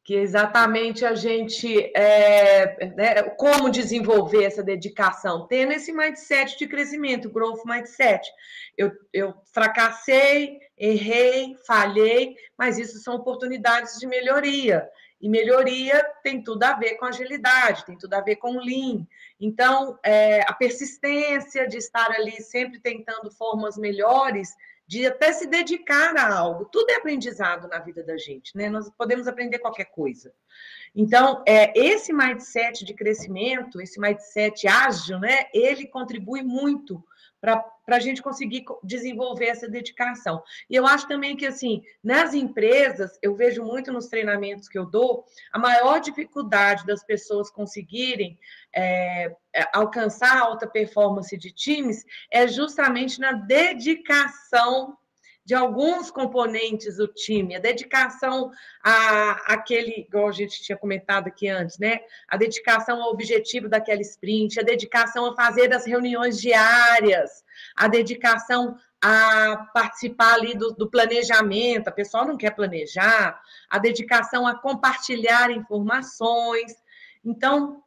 Que exatamente a gente é, né, como desenvolver essa dedicação, tendo esse mindset de crescimento, growth mindset. Eu, eu fracassei, errei, falhei, mas isso são oportunidades de melhoria. E melhoria tem tudo a ver com agilidade, tem tudo a ver com lean. Então, é, a persistência de estar ali sempre tentando formas melhores de até se dedicar a algo. Tudo é aprendizado na vida da gente, né? Nós podemos aprender qualquer coisa. Então, é, esse mindset de crescimento, esse mindset ágil, né? Ele contribui muito para a gente conseguir desenvolver essa dedicação. E eu acho também que, assim, nas empresas, eu vejo muito nos treinamentos que eu dou, a maior dificuldade das pessoas conseguirem é, é alcançar alta performance de times é justamente na dedicação de alguns componentes do time, a dedicação a aquele, igual a gente tinha comentado aqui antes, né? A dedicação ao objetivo daquela sprint, a dedicação a fazer as reuniões diárias, a dedicação a participar ali do, do planejamento, a pessoa não quer planejar, a dedicação a compartilhar informações. Então,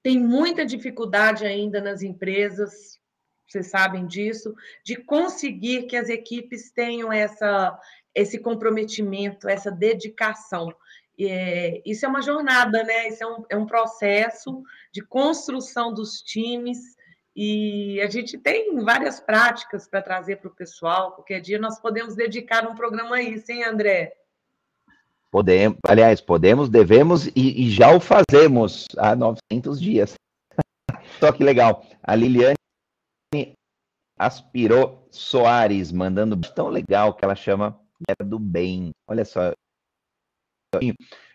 tem muita dificuldade ainda nas empresas vocês sabem disso, de conseguir que as equipes tenham essa, esse comprometimento, essa dedicação. É, isso é uma jornada, né? Isso é um, é um processo de construção dos times e a gente tem várias práticas para trazer para o pessoal. Qualquer dia nós podemos dedicar um programa a isso, hein, André? Podemos, aliás, podemos, devemos e, e já o fazemos há 900 dias. Só que legal. A Liliane Aspirou Soares, mandando tão legal que ela chama Mulher do Bem. Olha só.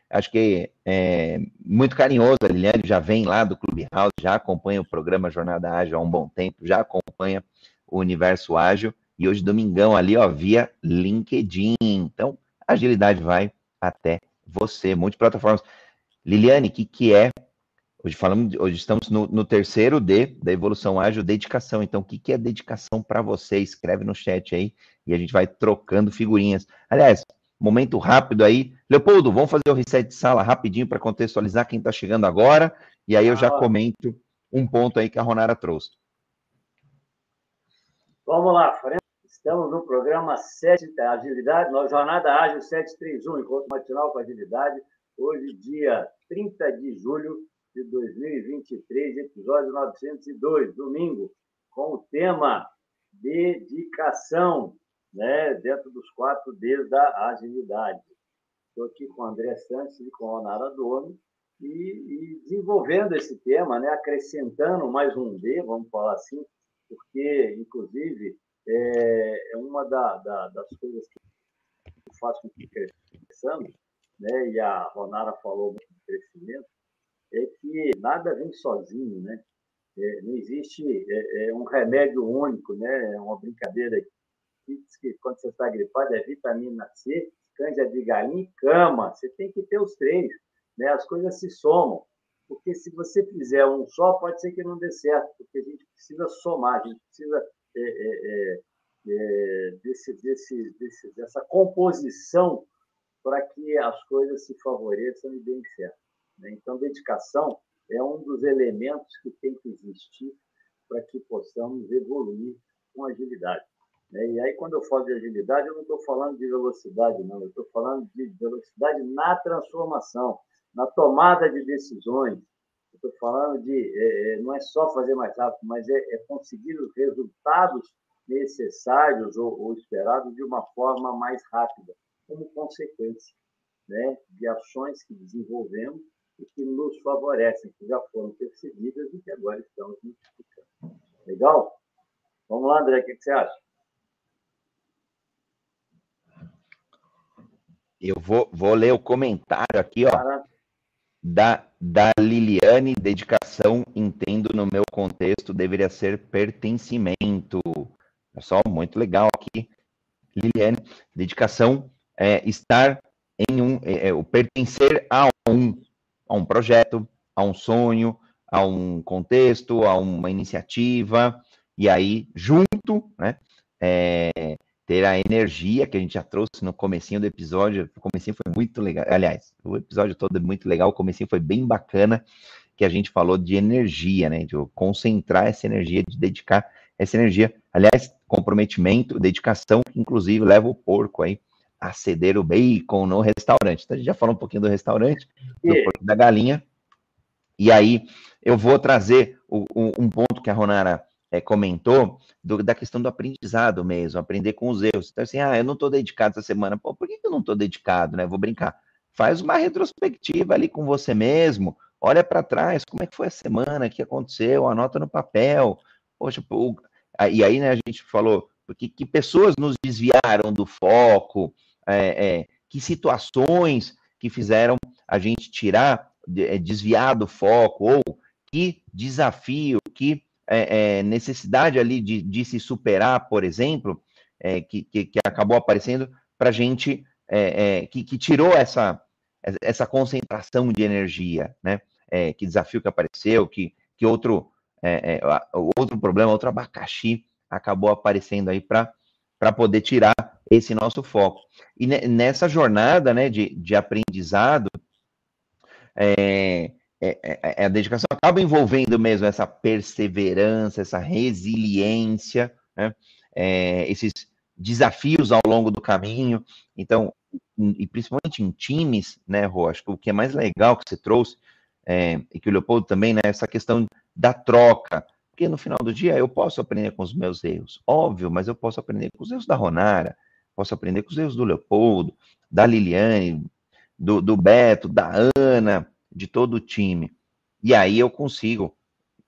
Acho que é muito carinhoso. A Liliane já vem lá do Clubhouse, já acompanha o programa Jornada Ágil há um bom tempo, já acompanha o Universo Ágil. E hoje, domingão, ali, ó, via LinkedIn. Então, agilidade vai até você. Multiplataformas. Liliane, o que, que é Hoje falamos, hoje estamos no, no, terceiro D da evolução ágil, dedicação. Então, o que, que é dedicação para você? Escreve no chat aí e a gente vai trocando figurinhas. Aliás, momento rápido aí. Leopoldo, vamos fazer o reset de sala rapidinho para contextualizar quem está chegando agora. E aí eu já comento um ponto aí que a Ronara trouxe. Vamos lá, frente. Estamos no programa 7 Agilidade, na Jornada Ágil 731, encontro matinal com agilidade. Hoje, dia 30 de julho de 2023, episódio 902, domingo, com o tema dedicação, né, dentro dos quatro Ds da agilidade. Estou aqui com o André Santos e com a Onara Dono, e, e, desenvolvendo esse tema, né, acrescentando mais um D, vamos falar assim, porque, inclusive, é, é uma da, da, das coisas que faz com que cresçamos, né, e a Ronara falou muito de crescimento, é que nada vem sozinho, né? É, não existe é, é, um remédio único, né? É uma brincadeira que que quando você está gripado é vitamina C, canja de galinha e cama. Você tem que ter os três, né? As coisas se somam. Porque se você fizer um só, pode ser que não dê certo, porque a gente precisa somar, a gente precisa é, é, é desse, desse, desse, dessa composição para que as coisas se favoreçam e deem certo. Né? Então, dedicação é um dos elementos que tem que existir para que possamos evoluir com agilidade. Né? E aí, quando eu falo de agilidade, eu não estou falando de velocidade, não, eu estou falando de velocidade na transformação, na tomada de decisões. Estou falando de, é, é, não é só fazer mais rápido, mas é, é conseguir os resultados necessários ou, ou esperados de uma forma mais rápida, como consequência né, de ações que desenvolvemos e que nos favorecem, que já foram percebidas e que agora estamos multiplicando. Legal? Vamos lá, André, o que você acha? Eu vou, vou ler o comentário aqui, ó, da, da Liliane. Dedicação, entendo no meu contexto, deveria ser pertencimento. Pessoal, muito legal aqui. Liliane, dedicação é estar em um, é, é, o pertencer a um, a um projeto, a um sonho, a um contexto, a uma iniciativa, e aí, junto, né, é, ter a energia que a gente já trouxe no comecinho do episódio, o comecinho foi muito legal, aliás, o episódio todo é muito legal, o comecinho foi bem bacana, que a gente falou de energia, né, de concentrar essa energia, de dedicar essa energia, aliás, comprometimento, dedicação, que inclusive leva o porco aí a ceder o bacon no restaurante. Então, a gente já falou um pouquinho do restaurante, do porco da galinha, e aí eu vou trazer o, o, um ponto que a Ronara é, comentou do, da questão do aprendizado mesmo, aprender com os erros. Então, assim, ah, eu não estou dedicado essa semana. Pô, por que eu não estou dedicado, né? Vou brincar. Faz uma retrospectiva ali com você mesmo, olha para trás, como é que foi a semana, o que aconteceu, anota no papel. Poxa, pô, e aí, né, a gente falou, porque que pessoas nos desviaram do foco, é, é, que situações que fizeram a gente tirar, é, desviar do foco, ou que desafio, que é, é, necessidade ali de, de, se superar, por exemplo, é, que, que, que, acabou aparecendo para a gente, que, que, tirou essa, essa concentração de energia, né? que desafio que apareceu, que, que outro, outro problema, outro abacaxi acabou aparecendo aí para poder tirar esse nosso foco. E nessa jornada né, de, de aprendizado, é, é, é, é, a dedicação acaba envolvendo mesmo essa perseverança, essa resiliência, né, é, esses desafios ao longo do caminho. Então, e principalmente em times, né, Rô, acho que o que é mais legal que você trouxe, é, e que o Leopoldo também, né, essa questão da troca, porque no final do dia eu posso aprender com os meus erros, óbvio, mas eu posso aprender com os erros da Ronara, posso aprender com os erros do Leopoldo, da Liliane, do, do Beto, da Ana, de todo o time. E aí eu consigo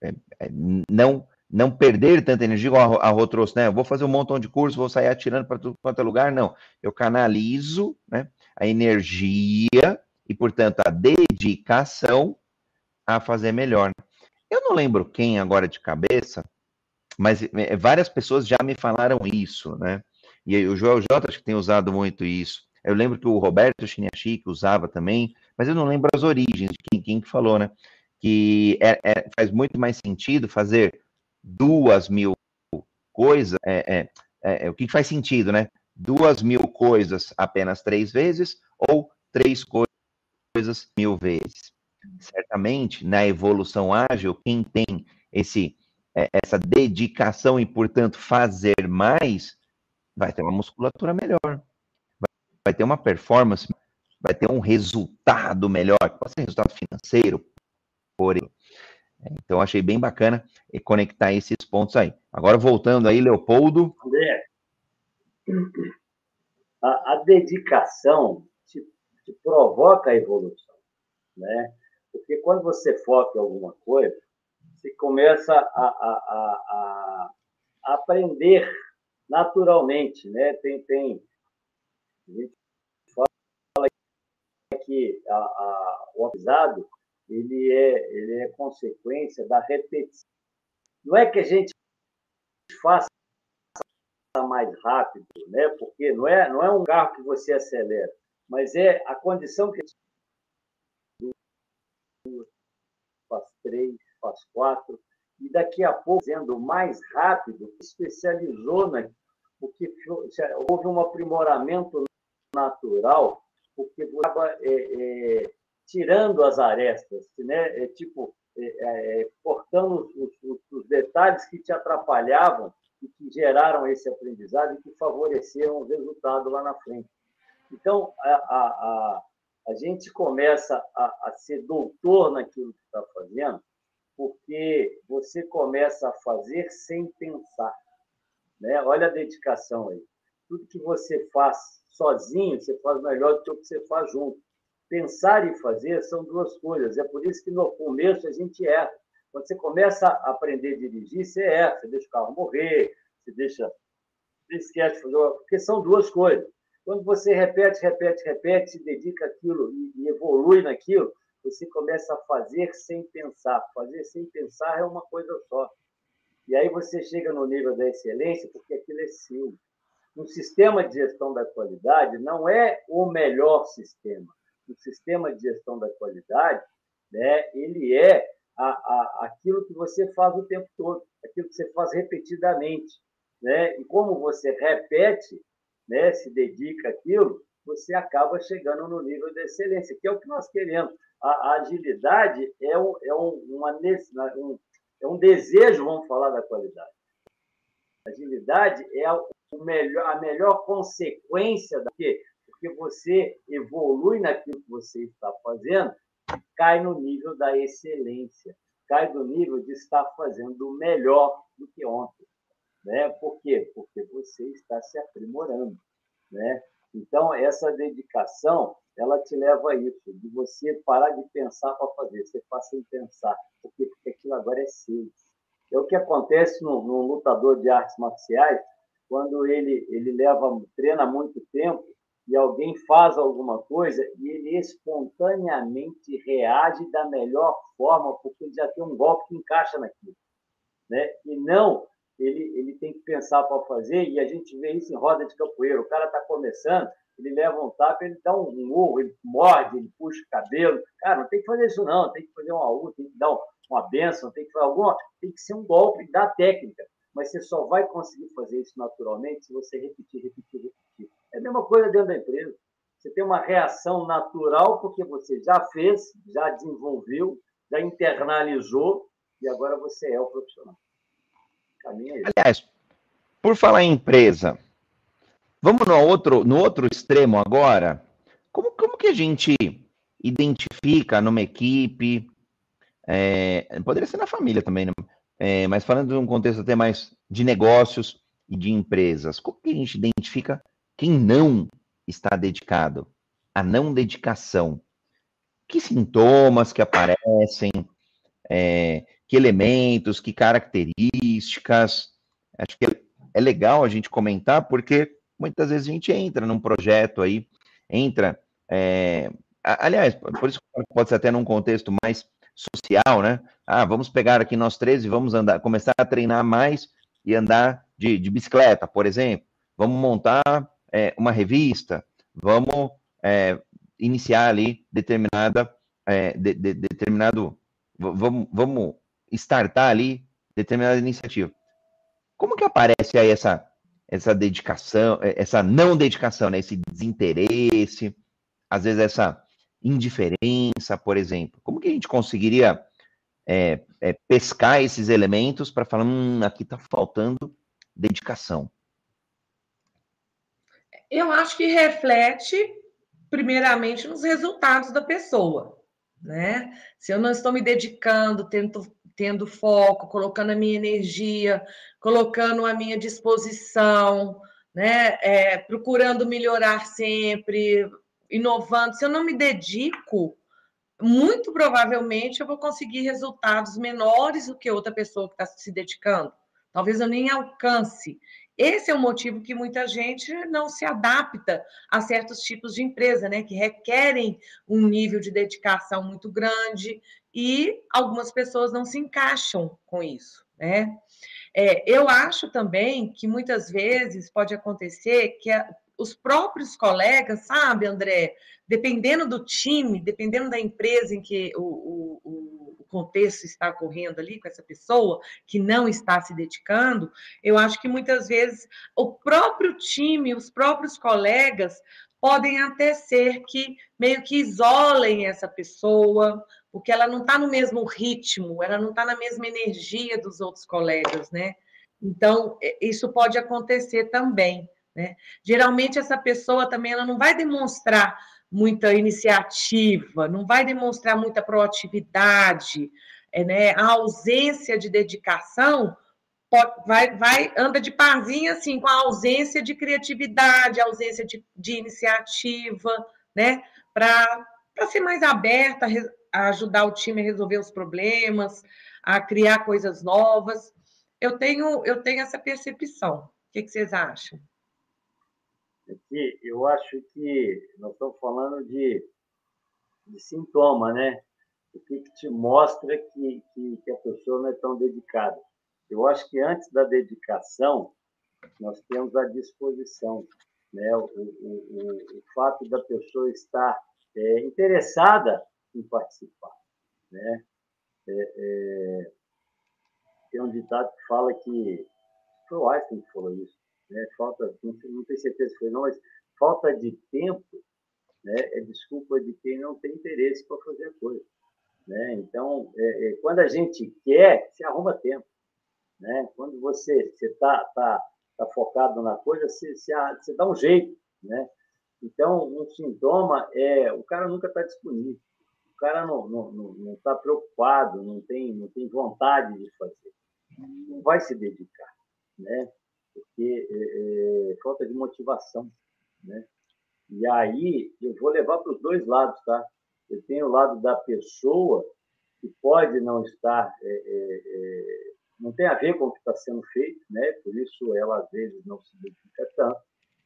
é, é, não não perder tanta energia, igual a Rô trouxe, né? Eu vou fazer um montão de curso, vou sair atirando para tudo quanto é lugar. Não. Eu canalizo né, a energia e, portanto, a dedicação a fazer melhor. Eu não lembro quem agora de cabeça, mas é, várias pessoas já me falaram isso, né? E o Joel J acho que tem usado muito isso. Eu lembro que o Roberto Chiniachi usava também, mas eu não lembro as origens de quem, quem falou, né? Que é, é, faz muito mais sentido fazer duas mil coisas. É, é, é, o que faz sentido, né? Duas mil coisas apenas três vezes ou três coisas mil vezes certamente na evolução ágil, quem tem esse é, essa dedicação e, portanto, fazer mais, vai ter uma musculatura melhor, vai ter uma performance, vai ter um resultado melhor, pode ser resultado financeiro, por então achei bem bacana conectar esses pontos aí. Agora voltando aí, Leopoldo. André, a, a dedicação te, te provoca a evolução, né? Porque quando você foca em alguma coisa, você começa a, a, a, a aprender naturalmente, né? Tem, tem, a gente fala que a, a, o aprendizado ele é, ele é consequência da repetição. Não é que a gente faça mais rápido, né? Porque não é, não é um carro que você acelera. mas é a condição que faz três, faz quatro, e daqui a pouco, sendo mais rápido, especializou na porque houve um aprimoramento natural, porque estava é, é, tirando as arestas, né? É, tipo, é, é, cortando os, os, os, detalhes que te atrapalhavam e que geraram esse aprendizado e que favoreceram o resultado lá na frente. Então, a, a, a, a gente começa a, a ser doutor naquilo que está fazendo, porque você começa a fazer sem pensar. Né? Olha a dedicação aí. Tudo que você faz sozinho, você faz melhor do que o que você faz junto. Pensar e fazer são duas coisas. É por isso que no começo a gente erra. Quando você começa a aprender a dirigir, você erra. Você deixa o carro morrer, você deixa. Você esquece de fazer. Porque são duas coisas. Quando você repete, repete, repete, se dedica àquilo e evolui naquilo, você começa a fazer sem pensar. Fazer sem pensar é uma coisa só. E aí você chega no nível da excelência porque aquilo é seu. Um sistema de gestão da qualidade não é o melhor sistema. O sistema de gestão da qualidade, né, ele é a, a, aquilo que você faz o tempo todo, aquilo que você faz repetidamente. Né? E como você repete, né, se dedica àquilo, você acaba chegando no nível da excelência, que é o que nós queremos. A, a agilidade é, um, é um, uma, um, é um desejo, vamos falar da qualidade. A agilidade é a, melhor, a melhor consequência da quê? Porque você evolui naquilo que você está fazendo cai no nível da excelência, cai no nível de estar fazendo melhor do que ontem. Né? Por quê? Porque você está se aprimorando. Né? Então, essa dedicação, ela te leva a isso, de você parar de pensar para fazer, você faz sem pensar, porque, porque aquilo agora é seu. É o que acontece no lutador de artes marciais, quando ele, ele leva, treina muito tempo e alguém faz alguma coisa e ele espontaneamente reage da melhor forma, porque ele já tem um golpe que encaixa naquilo. Né? E não ele, ele tem que pensar para fazer, e a gente vê isso em roda de capoeira. O cara está começando, ele leva um tapa, ele dá um murro, ele morde, ele puxa o cabelo. Cara, não tem que fazer isso, não. Tem que fazer uma U, tem que dar uma benção, tem que fazer alguma. Tem que ser um golpe da técnica. Mas você só vai conseguir fazer isso naturalmente se você repetir, repetir, repetir. É a mesma coisa dentro da empresa. Você tem uma reação natural porque você já fez, já desenvolveu, já internalizou e agora você é o profissional. Aliás, por falar em empresa, vamos no outro, no outro extremo agora. Como, como que a gente identifica numa equipe, é, poderia ser na família também, né? é, mas falando de um contexto até mais de negócios e de empresas, como que a gente identifica quem não está dedicado? A não dedicação. Que sintomas que aparecem? É, que elementos, que características. Acho que é legal a gente comentar, porque muitas vezes a gente entra num projeto aí, entra. É, aliás, por isso pode ser até num contexto mais social, né? Ah, vamos pegar aqui nós três e vamos andar, começar a treinar mais e andar de, de bicicleta, por exemplo. Vamos montar é, uma revista, vamos é, iniciar ali determinada, é, de, de, determinado, vamos, vamos startar ali determinada iniciativa. Como que aparece aí essa, essa dedicação, é, essa não dedicação, né? esse desinteresse, às vezes essa indiferença, por exemplo? Como que a gente conseguiria é, é, pescar esses elementos para falar, hum, aqui está faltando dedicação? Eu acho que reflete, primeiramente, nos resultados da pessoa. Né? Se eu não estou me dedicando, tento tendo foco, colocando a minha energia, colocando a minha disposição, né? É, procurando melhorar sempre, inovando. Se eu não me dedico, muito provavelmente eu vou conseguir resultados menores do que outra pessoa que está se dedicando. Talvez eu nem alcance. Esse é o motivo que muita gente não se adapta a certos tipos de empresa, né? Que requerem um nível de dedicação muito grande, e algumas pessoas não se encaixam com isso, né? É, eu acho também que muitas vezes pode acontecer que a, os próprios colegas, sabe, André? Dependendo do time, dependendo da empresa em que o, o, o contexto está ocorrendo ali com essa pessoa que não está se dedicando, eu acho que muitas vezes o próprio time, os próprios colegas podem até ser que meio que isolem essa pessoa, porque ela não está no mesmo ritmo, ela não está na mesma energia dos outros colegas, né? Então, isso pode acontecer também. Né? Geralmente, essa pessoa também ela não vai demonstrar muita iniciativa, não vai demonstrar muita proatividade, é, né? a ausência de dedicação pode, vai, vai anda de parzinho assim com a ausência de criatividade, ausência de, de iniciativa, né? para ser mais aberta a ajudar o time a resolver os problemas, a criar coisas novas eu tenho, eu tenho essa percepção. O que, que vocês acham? Aqui, eu acho que nós estamos falando de, de sintoma, né? O que, que te mostra que, que, que, a pessoa não é tão dedicada. Eu acho que antes da dedicação, nós temos a disposição, né? O, o, o, o fato da pessoa estar é, interessada em participar, né? É, é, tem um ditado que fala que foi o Einstein que falou isso, né? Falta, não, não tenho certeza se foi não, mas falta de tempo, né? É desculpa de quem não tem interesse para fazer a coisa, né? Então, é, é, quando a gente quer, se arruma tempo, né? Quando você você tá tá, tá focado na coisa, você, você, você dá um jeito, né? Então, um sintoma é o cara nunca está disponível, o cara não está não, não, não tá preocupado, não tem, não tem vontade de fazer não vai se dedicar, né? Porque é, é, falta de motivação, né? E aí eu vou levar para os dois lados, tá? Eu tenho o lado da pessoa que pode não estar, é, é, é não tem a ver com o que está sendo feito, né? Por isso ela às vezes não se dedica tanto,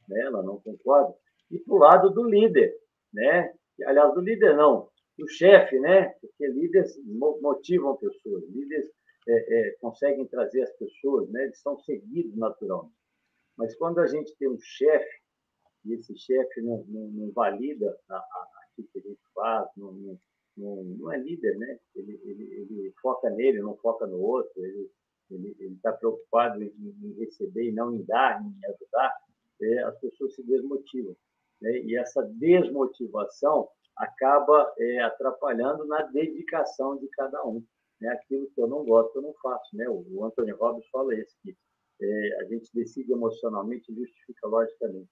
né? Ela não concorda. E para o lado do líder, né? Aliás, do líder não, do chefe, né? Porque líderes motivam pessoas, líderes é, é, conseguem trazer as pessoas, né? eles são seguidos naturalmente. Mas quando a gente tem um chefe, e esse chefe não, não, não valida aquilo que a gente faz, não, não, não é líder, né? Ele, ele, ele, foca nele, não foca no outro, ele está preocupado em, em, receber e não em dar, em ajudar, é, as pessoas se desmotivam. Né? E essa desmotivação acaba é, atrapalhando na dedicação de cada um né, aquilo que eu não gosto, eu não faço. Né? O, Anthony Robbins fala isso, que é, a gente decide emocionalmente e justifica logicamente.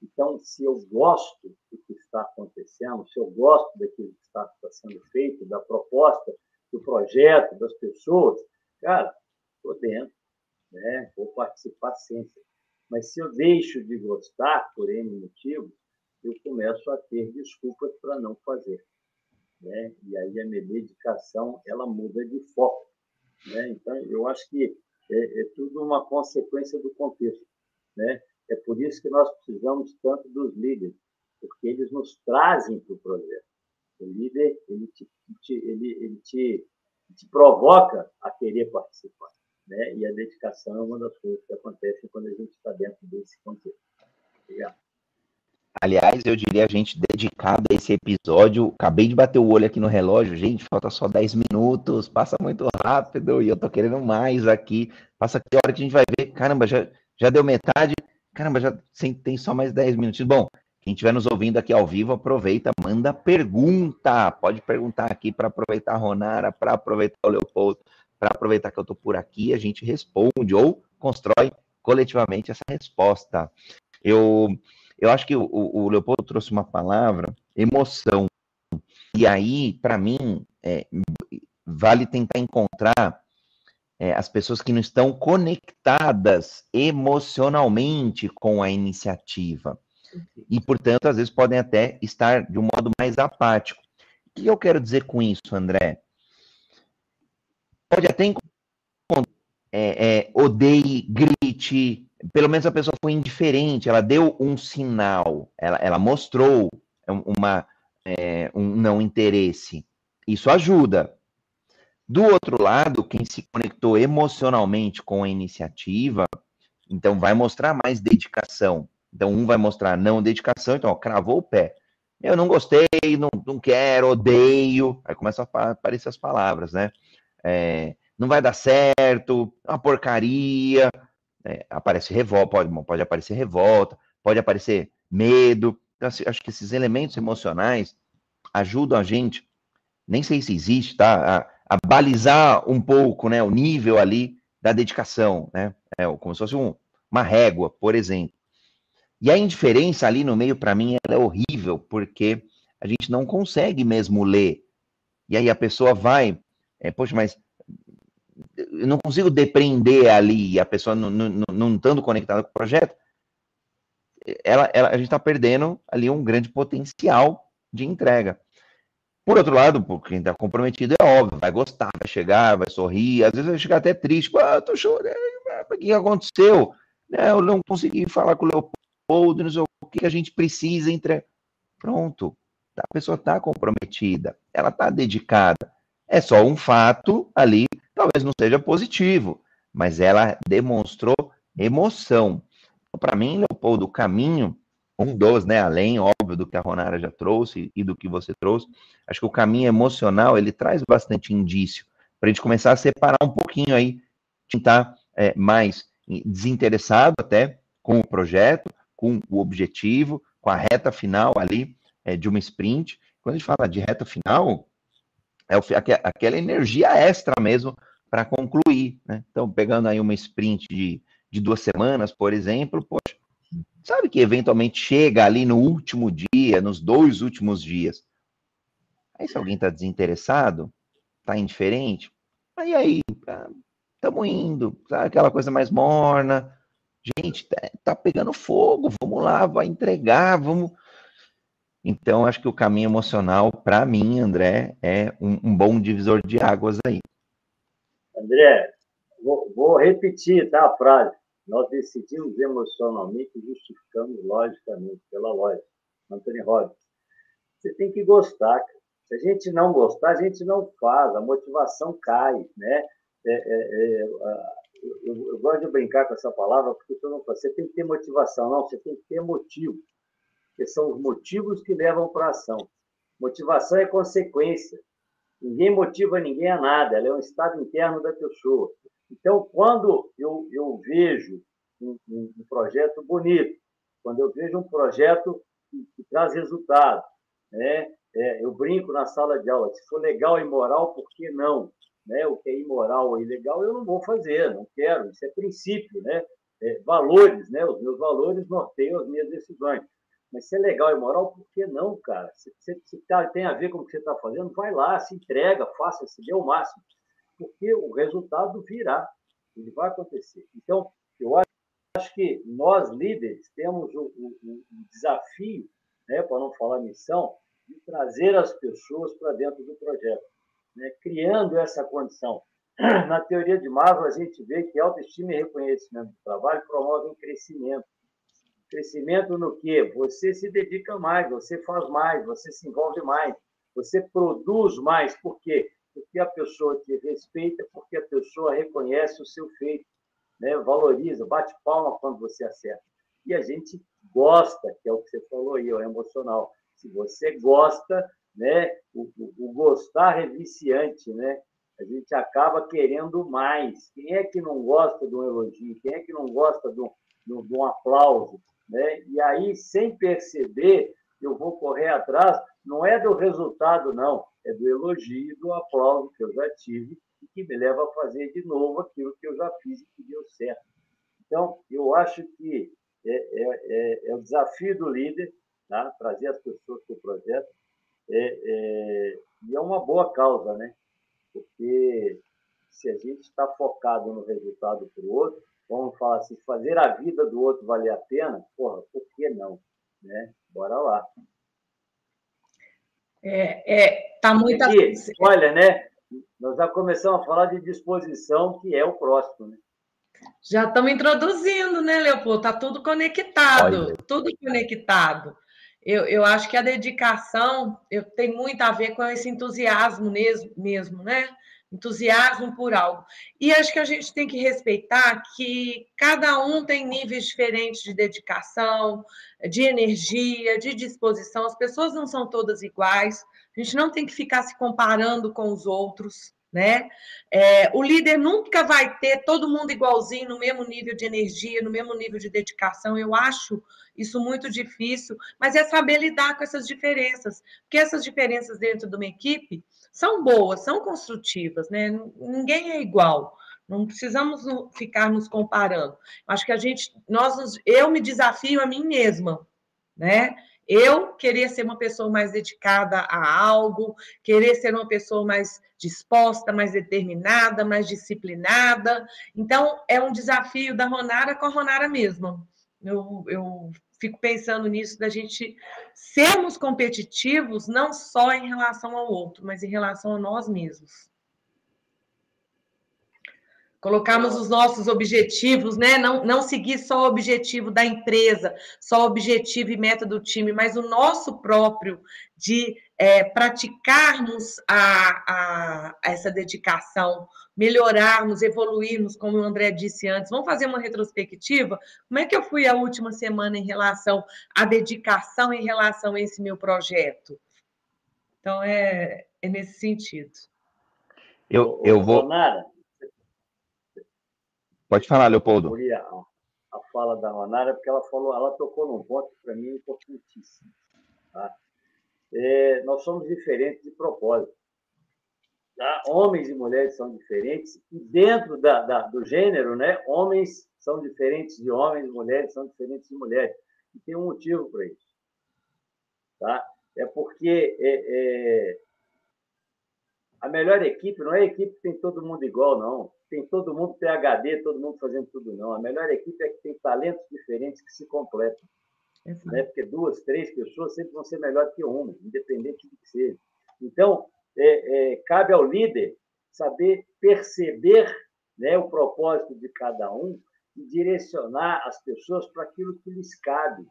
Então, se eu gosto do que está acontecendo, se eu gosto daquilo que está, sendo feito, da proposta, do projeto, das pessoas, cara, estou dentro, né? vou participar sempre. Mas se eu deixo de gostar, por N motivos, eu começo a ter desculpas para não fazer né? E aí a minha dedicação ela muda de foco, né? Então eu acho que é, é tudo uma consequência do contexto, né? É por isso que nós precisamos tanto dos líderes, porque eles nos trazem para o projeto. O líder ele te, te, ele, ele te, te provoca a querer participar, né? E a dedicação é uma das coisas que acontecem quando a gente está dentro desse contexto. Obrigado. Aliás, eu diria a gente dedicado a esse episódio. Acabei de bater o olho aqui no relógio, gente, falta só 10 minutos, passa muito rápido e eu tô querendo mais aqui. Passa que hora que a gente vai ver, caramba, já, já deu metade, caramba, já tem só mais 10 minutos. Bom, quem estiver nos ouvindo aqui ao vivo, aproveita, manda pergunta. Pode perguntar aqui para aproveitar a Ronara, para aproveitar o Leopoldo, para aproveitar que eu tô por aqui, a gente responde ou constrói coletivamente essa resposta. Eu eu acho que o, o Leopoldo trouxe uma palavra, emoção. E aí, para mim, é, vale tentar encontrar é, as pessoas que não estão conectadas emocionalmente com a iniciativa. E, portanto, às vezes podem até estar de um modo mais apático. O que eu quero dizer com isso, André? Pode até encontrar é, é, odeie, grite, pelo menos a pessoa foi indiferente, ela deu um sinal, ela, ela mostrou uma, é, um não interesse. Isso ajuda. Do outro lado, quem se conectou emocionalmente com a iniciativa, então vai mostrar mais dedicação. Então, um vai mostrar não dedicação, então, ó, cravou o pé. Eu não gostei, não, não quero, odeio. Aí começam a aparecer as palavras, né? É, não vai dar certo, uma porcaria. É, aparece revolta, pode, pode aparecer revolta, pode aparecer medo. Então, assim, acho que esses elementos emocionais ajudam a gente, nem sei se existe, tá? A, a balizar um pouco, né? O nível ali da dedicação, né? É como se fosse um, uma régua, por exemplo. E a indiferença ali no meio, para mim, é horrível, porque a gente não consegue mesmo ler. E aí a pessoa vai, é, poxa, mas eu não consigo depreender ali, a pessoa não, não, estando conectada com o projeto, ela, ela, a gente está perdendo ali um grande potencial de entrega. Por outro lado, quem está comprometido é óbvio, vai gostar, vai chegar, vai sorrir, às vezes vai chegar até triste, ah, tô chorando, o que aconteceu? Eu não consegui falar com o Leopoldo, não sei o que a gente precisa entre. Pronto, a pessoa está comprometida, ela está dedicada. É só um fato ali, talvez não seja positivo, mas ela demonstrou emoção. Então, para mim, Leopoldo, o caminho, um dos, né, além, óbvio, do que a Ronara já trouxe e do que você trouxe, acho que o caminho emocional, ele traz bastante indício para a gente começar a separar um pouquinho aí, tentar é, mais desinteressado até com o projeto, com o objetivo, com a reta final ali é, de uma sprint. Quando a gente fala de reta final, é aquela energia extra mesmo para concluir. Né? Então, pegando aí uma sprint de, de duas semanas, por exemplo, poxa, sabe que eventualmente chega ali no último dia, nos dois últimos dias. Aí se alguém está desinteressado, está indiferente, aí aí, estamos indo, sabe? aquela coisa mais morna. Gente, tá, tá pegando fogo, vamos lá, vai entregar, vamos. Então, acho que o caminho emocional, para mim, André, é um, um, bom divisor de águas aí. André, vou, vou repetir tá, a frase. Nós decidimos emocionalmente e justificamos logicamente, pela lógica. Anthony Robbins. Você tem que gostar. Se a gente não gostar, a gente não faz, a motivação cai, né? É, é, é, eu, eu, gosto de brincar com essa palavra, porque você, não, você tem que ter motivação, não, você tem que ter motivo, que são os motivos que levam para a ação. Motivação é consequência. Ninguém motiva ninguém a nada, ela é um estado interno da pessoa. Então, quando eu, eu vejo um, um, um projeto bonito, quando eu vejo um projeto que, que traz resultado, né? É, eu brinco na sala de aula, se for legal e moral, por que não? Né? O que é imoral ou ilegal, eu não vou fazer, não quero, isso é princípio, né? É, valores, né? Os meus valores norteiam as minhas decisões. Mas se é legal e moral, por que não, cara? Se, se, se tem a ver com o que você está fazendo, vai lá, se entrega, faça, se dê o máximo. Porque o resultado virá, ele vai acontecer. Então, eu acho que nós, líderes, temos o, desafio, né, para não falar missão, de trazer as pessoas para dentro do projeto, né, criando essa condição. Na teoria de Maslow, a gente vê que autoestima e reconhecimento do trabalho promovem crescimento. Crescimento no quê? Você se dedica mais, você faz mais, você se envolve mais, você produz mais. Por quê? Porque a pessoa te respeita, porque a pessoa reconhece o seu feito, né? valoriza, bate palma quando você acerta. E a gente gosta, que é o que você falou aí, o emocional. Se você gosta, né, o, o, o gostar é viciante, né? A gente acaba querendo mais. Quem é que não gosta de um elogio? Quem é que não gosta de um, de um aplauso? Né? E aí, sem perceber, eu vou correr atrás, não é do resultado, não, é do elogio, do aplauso que eu já tive e que me leva a fazer de novo aquilo que eu já fiz e que deu certo. Então, eu acho que é, é, é, é o desafio do líder tá? trazer as pessoas para o projeto. É, é, e é uma boa causa, né? Porque se a gente está focado no resultado para o outro, vamos falar assim, fazer a vida do outro valer a pena, porra, por que não? Né? Bora lá. É, é tá muito. Aqui, olha, né? Nós já começamos a falar de disposição, que é o próximo, né? Já estamos introduzindo, né, Leopoldo? Está tudo conectado, olha. tudo conectado eu, eu acho que a dedicação eu, tem muito a ver com esse entusiasmo mesmo, mesmo, né? Entusiasmo por algo. E acho que a gente tem que respeitar que cada um tem níveis diferentes de dedicação, de energia, de disposição. As pessoas não são todas iguais. A gente não tem que ficar se comparando com os outros. Né? É, o líder nunca vai ter todo mundo igualzinho, no mesmo nível de energia, no mesmo nível de dedicação. Eu acho isso muito difícil, mas é saber lidar com essas diferenças, porque essas diferenças dentro de uma equipe são boas, são construtivas, né? Ninguém é igual. Não precisamos ficar nos comparando. Acho que a gente, nós, eu me desafio a mim mesma, né? Eu querer ser uma pessoa mais dedicada a algo, querer ser uma pessoa mais disposta, mais determinada, mais disciplinada. Então, é um desafio da Ronara com a Ronara mesma. Eu, eu fico pensando nisso, da gente sermos competitivos, não só em relação ao outro, mas em relação a nós mesmos. Colocarmos os nossos objetivos, né? Não, não seguir só o objetivo da empresa, só o objetivo e meta do time, mas o nosso próprio de é, praticarmos a, a, a, essa dedicação, melhorarmos, evoluirmos, como o André disse antes. Vamos fazer uma retrospectiva? Como é que eu fui a última semana em relação à dedicação, em relação a esse meu projeto? Então, é, é nesse sentido. Eu, eu vou. Pode falar, Leopoldo. A, a fala da Ronara, porque ela falou, ela tocou num ponto para mim importantíssimo. Tá? É, nós somos diferentes de propósito. Tá? Homens e mulheres são diferentes, e dentro da, da, do gênero, né, homens são diferentes de homens, mulheres são diferentes de mulheres. E tem um motivo para isso. Tá? É porque é, é, a melhor equipe não é a equipe que tem todo mundo igual, não. Tem todo mundo PHD, todo mundo fazendo tudo, não. A melhor equipe é que tem talentos diferentes que se completam. Né? Porque duas, três pessoas sempre vão ser melhor que uma, independente do que seja. Então, é, é, cabe ao líder saber perceber né, o propósito de cada um e direcionar as pessoas para aquilo que lhes cabe.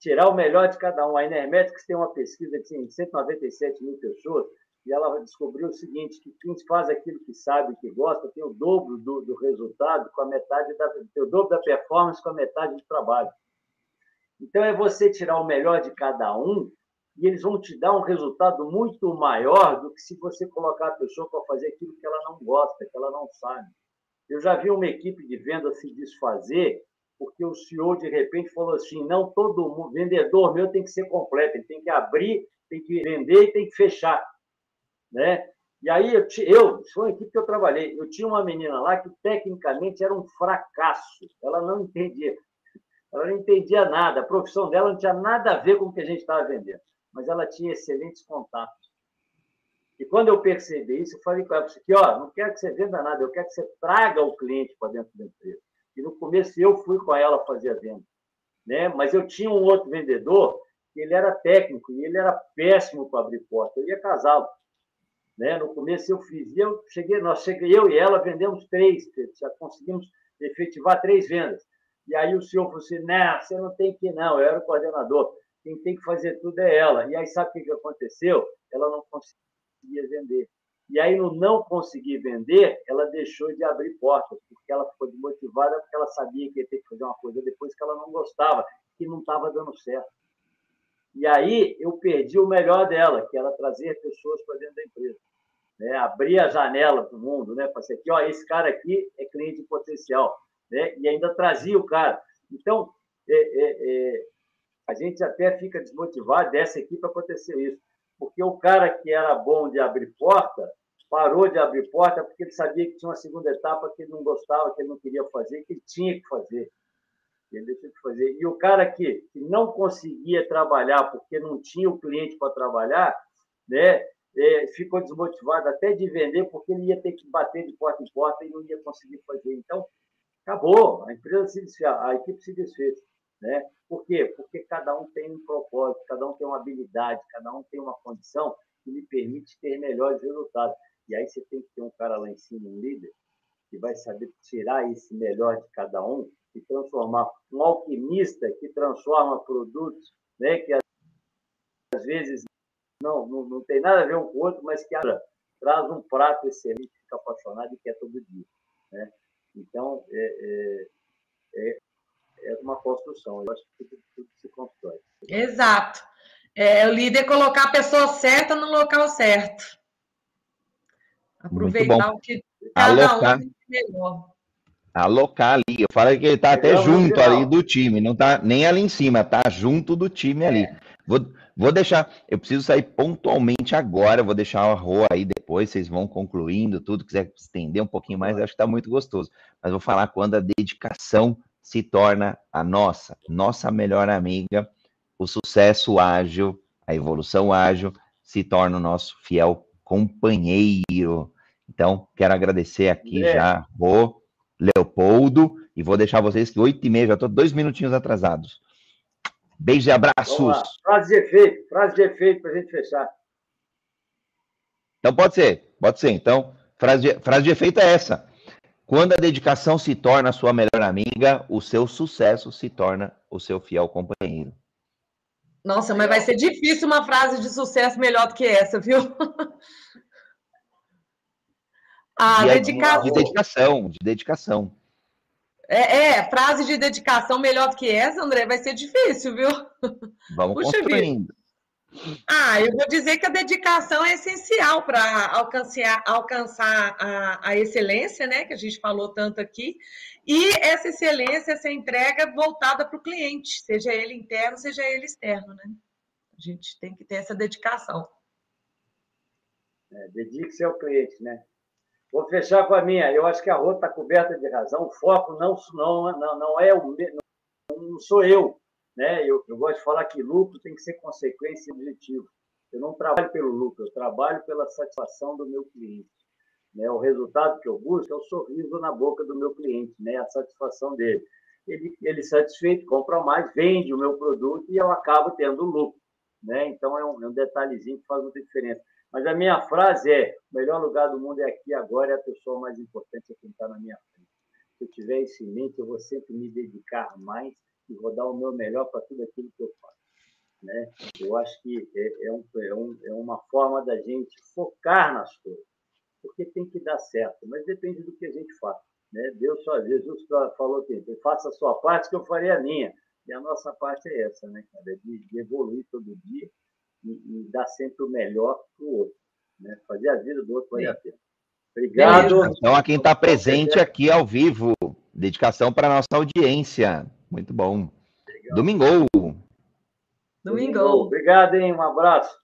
Tirar o melhor de cada um. A Enermetics tem uma pesquisa de 197 mil pessoas e ela descobriu o seguinte, que quem faz aquilo que sabe, que gosta, tem o dobro do, do resultado com a metade da, tem o dobro da performance com a metade do trabalho. Então é você tirar o melhor de cada um e eles vão te dar um resultado muito maior do que se você colocar a pessoa para fazer aquilo que ela não gosta, que ela não sabe. Eu já vi uma equipe de venda se desfazer porque o CEO de repente falou assim: não todo mundo, vendedor meu tem que ser completo, ele tem que abrir, tem que vender e tem que fechar né? E aí eu, eu foi uma equipe que eu trabalhei, eu tinha uma menina lá que tecnicamente era um fracasso, ela não entendia, ela não entendia nada, a profissão dela não tinha nada a ver com o que a gente estava vendendo, mas ela tinha excelentes contatos. E quando eu percebi isso, eu falei com ela que, ó, não quero que você venda nada, eu quero que você traga o cliente para dentro da empresa. E no começo eu fui com ela fazer a venda, né? Mas eu tinha um outro vendedor ele era técnico e ele era péssimo para abrir porta. Eu ia casá-lo. Né? No começo eu fiz, e eu cheguei, nós cheguei, eu e ela vendemos três, já conseguimos efetivar três vendas. E aí o senhor falou assim: não, você não tem que ir, não, eu era o coordenador, quem tem que fazer tudo é ela. E aí sabe o que aconteceu? Ela não conseguia vender. E aí, no não conseguir vender, ela deixou de abrir portas, porque ela ficou desmotivada, porque ela sabia que ia ter que fazer uma coisa depois que ela não gostava, que não estava dando certo. E aí eu perdi o melhor dela, que era trazer pessoas para dentro da empresa né? abrir a janela para o mundo, né? Para aqui, ó, esse cara aqui é cliente potencial, né? E ainda trazia o cara. Então, é, é, é, a gente até fica desmotivado dessa equipe acontecer isso, porque o cara que era bom de abrir porta parou de abrir porta porque ele sabia que tinha uma segunda etapa que ele não gostava, que ele não queria fazer, que ele tinha que fazer. Ele deixou de fazer. E o cara que, que não conseguia trabalhar porque não tinha o cliente para trabalhar, né? É, ficou desmotivado até de vender, porque ele ia ter que bater de porta em porta e não ia conseguir fazer. Então, acabou, a empresa se desfez, a equipe se desfez. Né? Por quê? Porque cada um tem um propósito, cada um tem uma habilidade, cada um tem uma condição que lhe permite ter melhores resultados. E aí você tem que ter um cara lá em cima, um líder, que vai saber tirar esse melhor de cada um e transformar. Um alquimista que transforma produtos né, que às vezes não, não, não tem nada a ver um com o outro, mas que traz um prato excelente, fica apaixonado e quer todo dia. Né? Então, é, é, é, uma construção. Eu acho que tudo, tudo se constrói. Exato. É, o líder colocar a pessoa certa no local certo. Aproveitar o que cada Alocar. um melhor. Alocar ali. Eu falei que ele está até junto ali do time, não está nem ali em cima, está junto do time ali. É. Vou, vou deixar, eu preciso sair pontualmente agora, vou deixar a rua aí depois, vocês vão concluindo tudo, quiser estender um pouquinho mais, acho que está muito gostoso. Mas vou falar quando a dedicação se torna a nossa, nossa melhor amiga, o sucesso ágil, a evolução ágil se torna o nosso fiel companheiro. Então, quero agradecer aqui é. já o Leopoldo e vou deixar vocês que oito e meia, já estou dois minutinhos atrasados. Beijos e abraços. Frase de efeito, frase de efeito para a gente fechar. Então pode ser, pode ser. Então, frase de, frase de efeito é essa. Quando a dedicação se torna a sua melhor amiga, o seu sucesso se torna o seu fiel companheiro. Nossa, mas vai ser difícil uma frase de sucesso melhor do que essa, viu? a de, dedicação. De dedicação, de dedicação. É, é, frase de dedicação melhor do que essa, André, vai ser difícil, viu? Vamos Puxa construindo. Vida. Ah, eu vou dizer que a dedicação é essencial para alcançar, alcançar a, a, excelência, né? Que a gente falou tanto aqui. E essa excelência, essa entrega voltada para o cliente, seja ele interno, seja ele externo, né? A gente tem que ter essa dedicação. É, Dedique-se ao cliente, né? Vou fechar com a minha. Eu acho que a Rô está coberta de razão. O foco não, não, não, não é o não sou eu. Né? Eu, eu gosto de falar que lucro tem que ser consequência e objetivo. Eu não trabalho pelo lucro, eu trabalho pela satisfação do meu cliente. Né? O resultado que eu busco é o sorriso na boca do meu cliente, né? a satisfação dele. Ele, ele satisfeito, compra mais, vende o meu produto e eu acabo tendo lucro. Né? Então, é um, é um detalhezinho que faz muita diferença. Mas a minha frase é: o melhor lugar do mundo é aqui agora e a pessoa mais importante é quem está na minha frente. Se eu tiver isso em mente, eu vou sempre me dedicar mais e vou dar o meu melhor para tudo aquilo que eu faço. Né? Eu acho que é, é, um, é, um, é uma forma da gente focar nas coisas, porque tem que dar certo, mas depende do que a gente faz. Né? Deus só, Jesus falou que faça a sua parte que eu farei a minha. E a nossa parte é essa, né, cara? De, de evoluir todo dia e, e dar sempre o melhor para o outro. Né? Fazer a vida do outro valer a pena. Obrigado. Então, a quem está presente aqui ao vivo, dedicação para a nossa audiência. Muito bom. Legal. Domingo. Domingo. Obrigado, hein? Um abraço.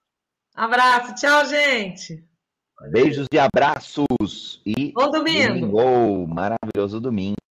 Abraço. Tchau, gente. Beijos e abraços. E Bom domingo. domingo. Maravilhoso domingo.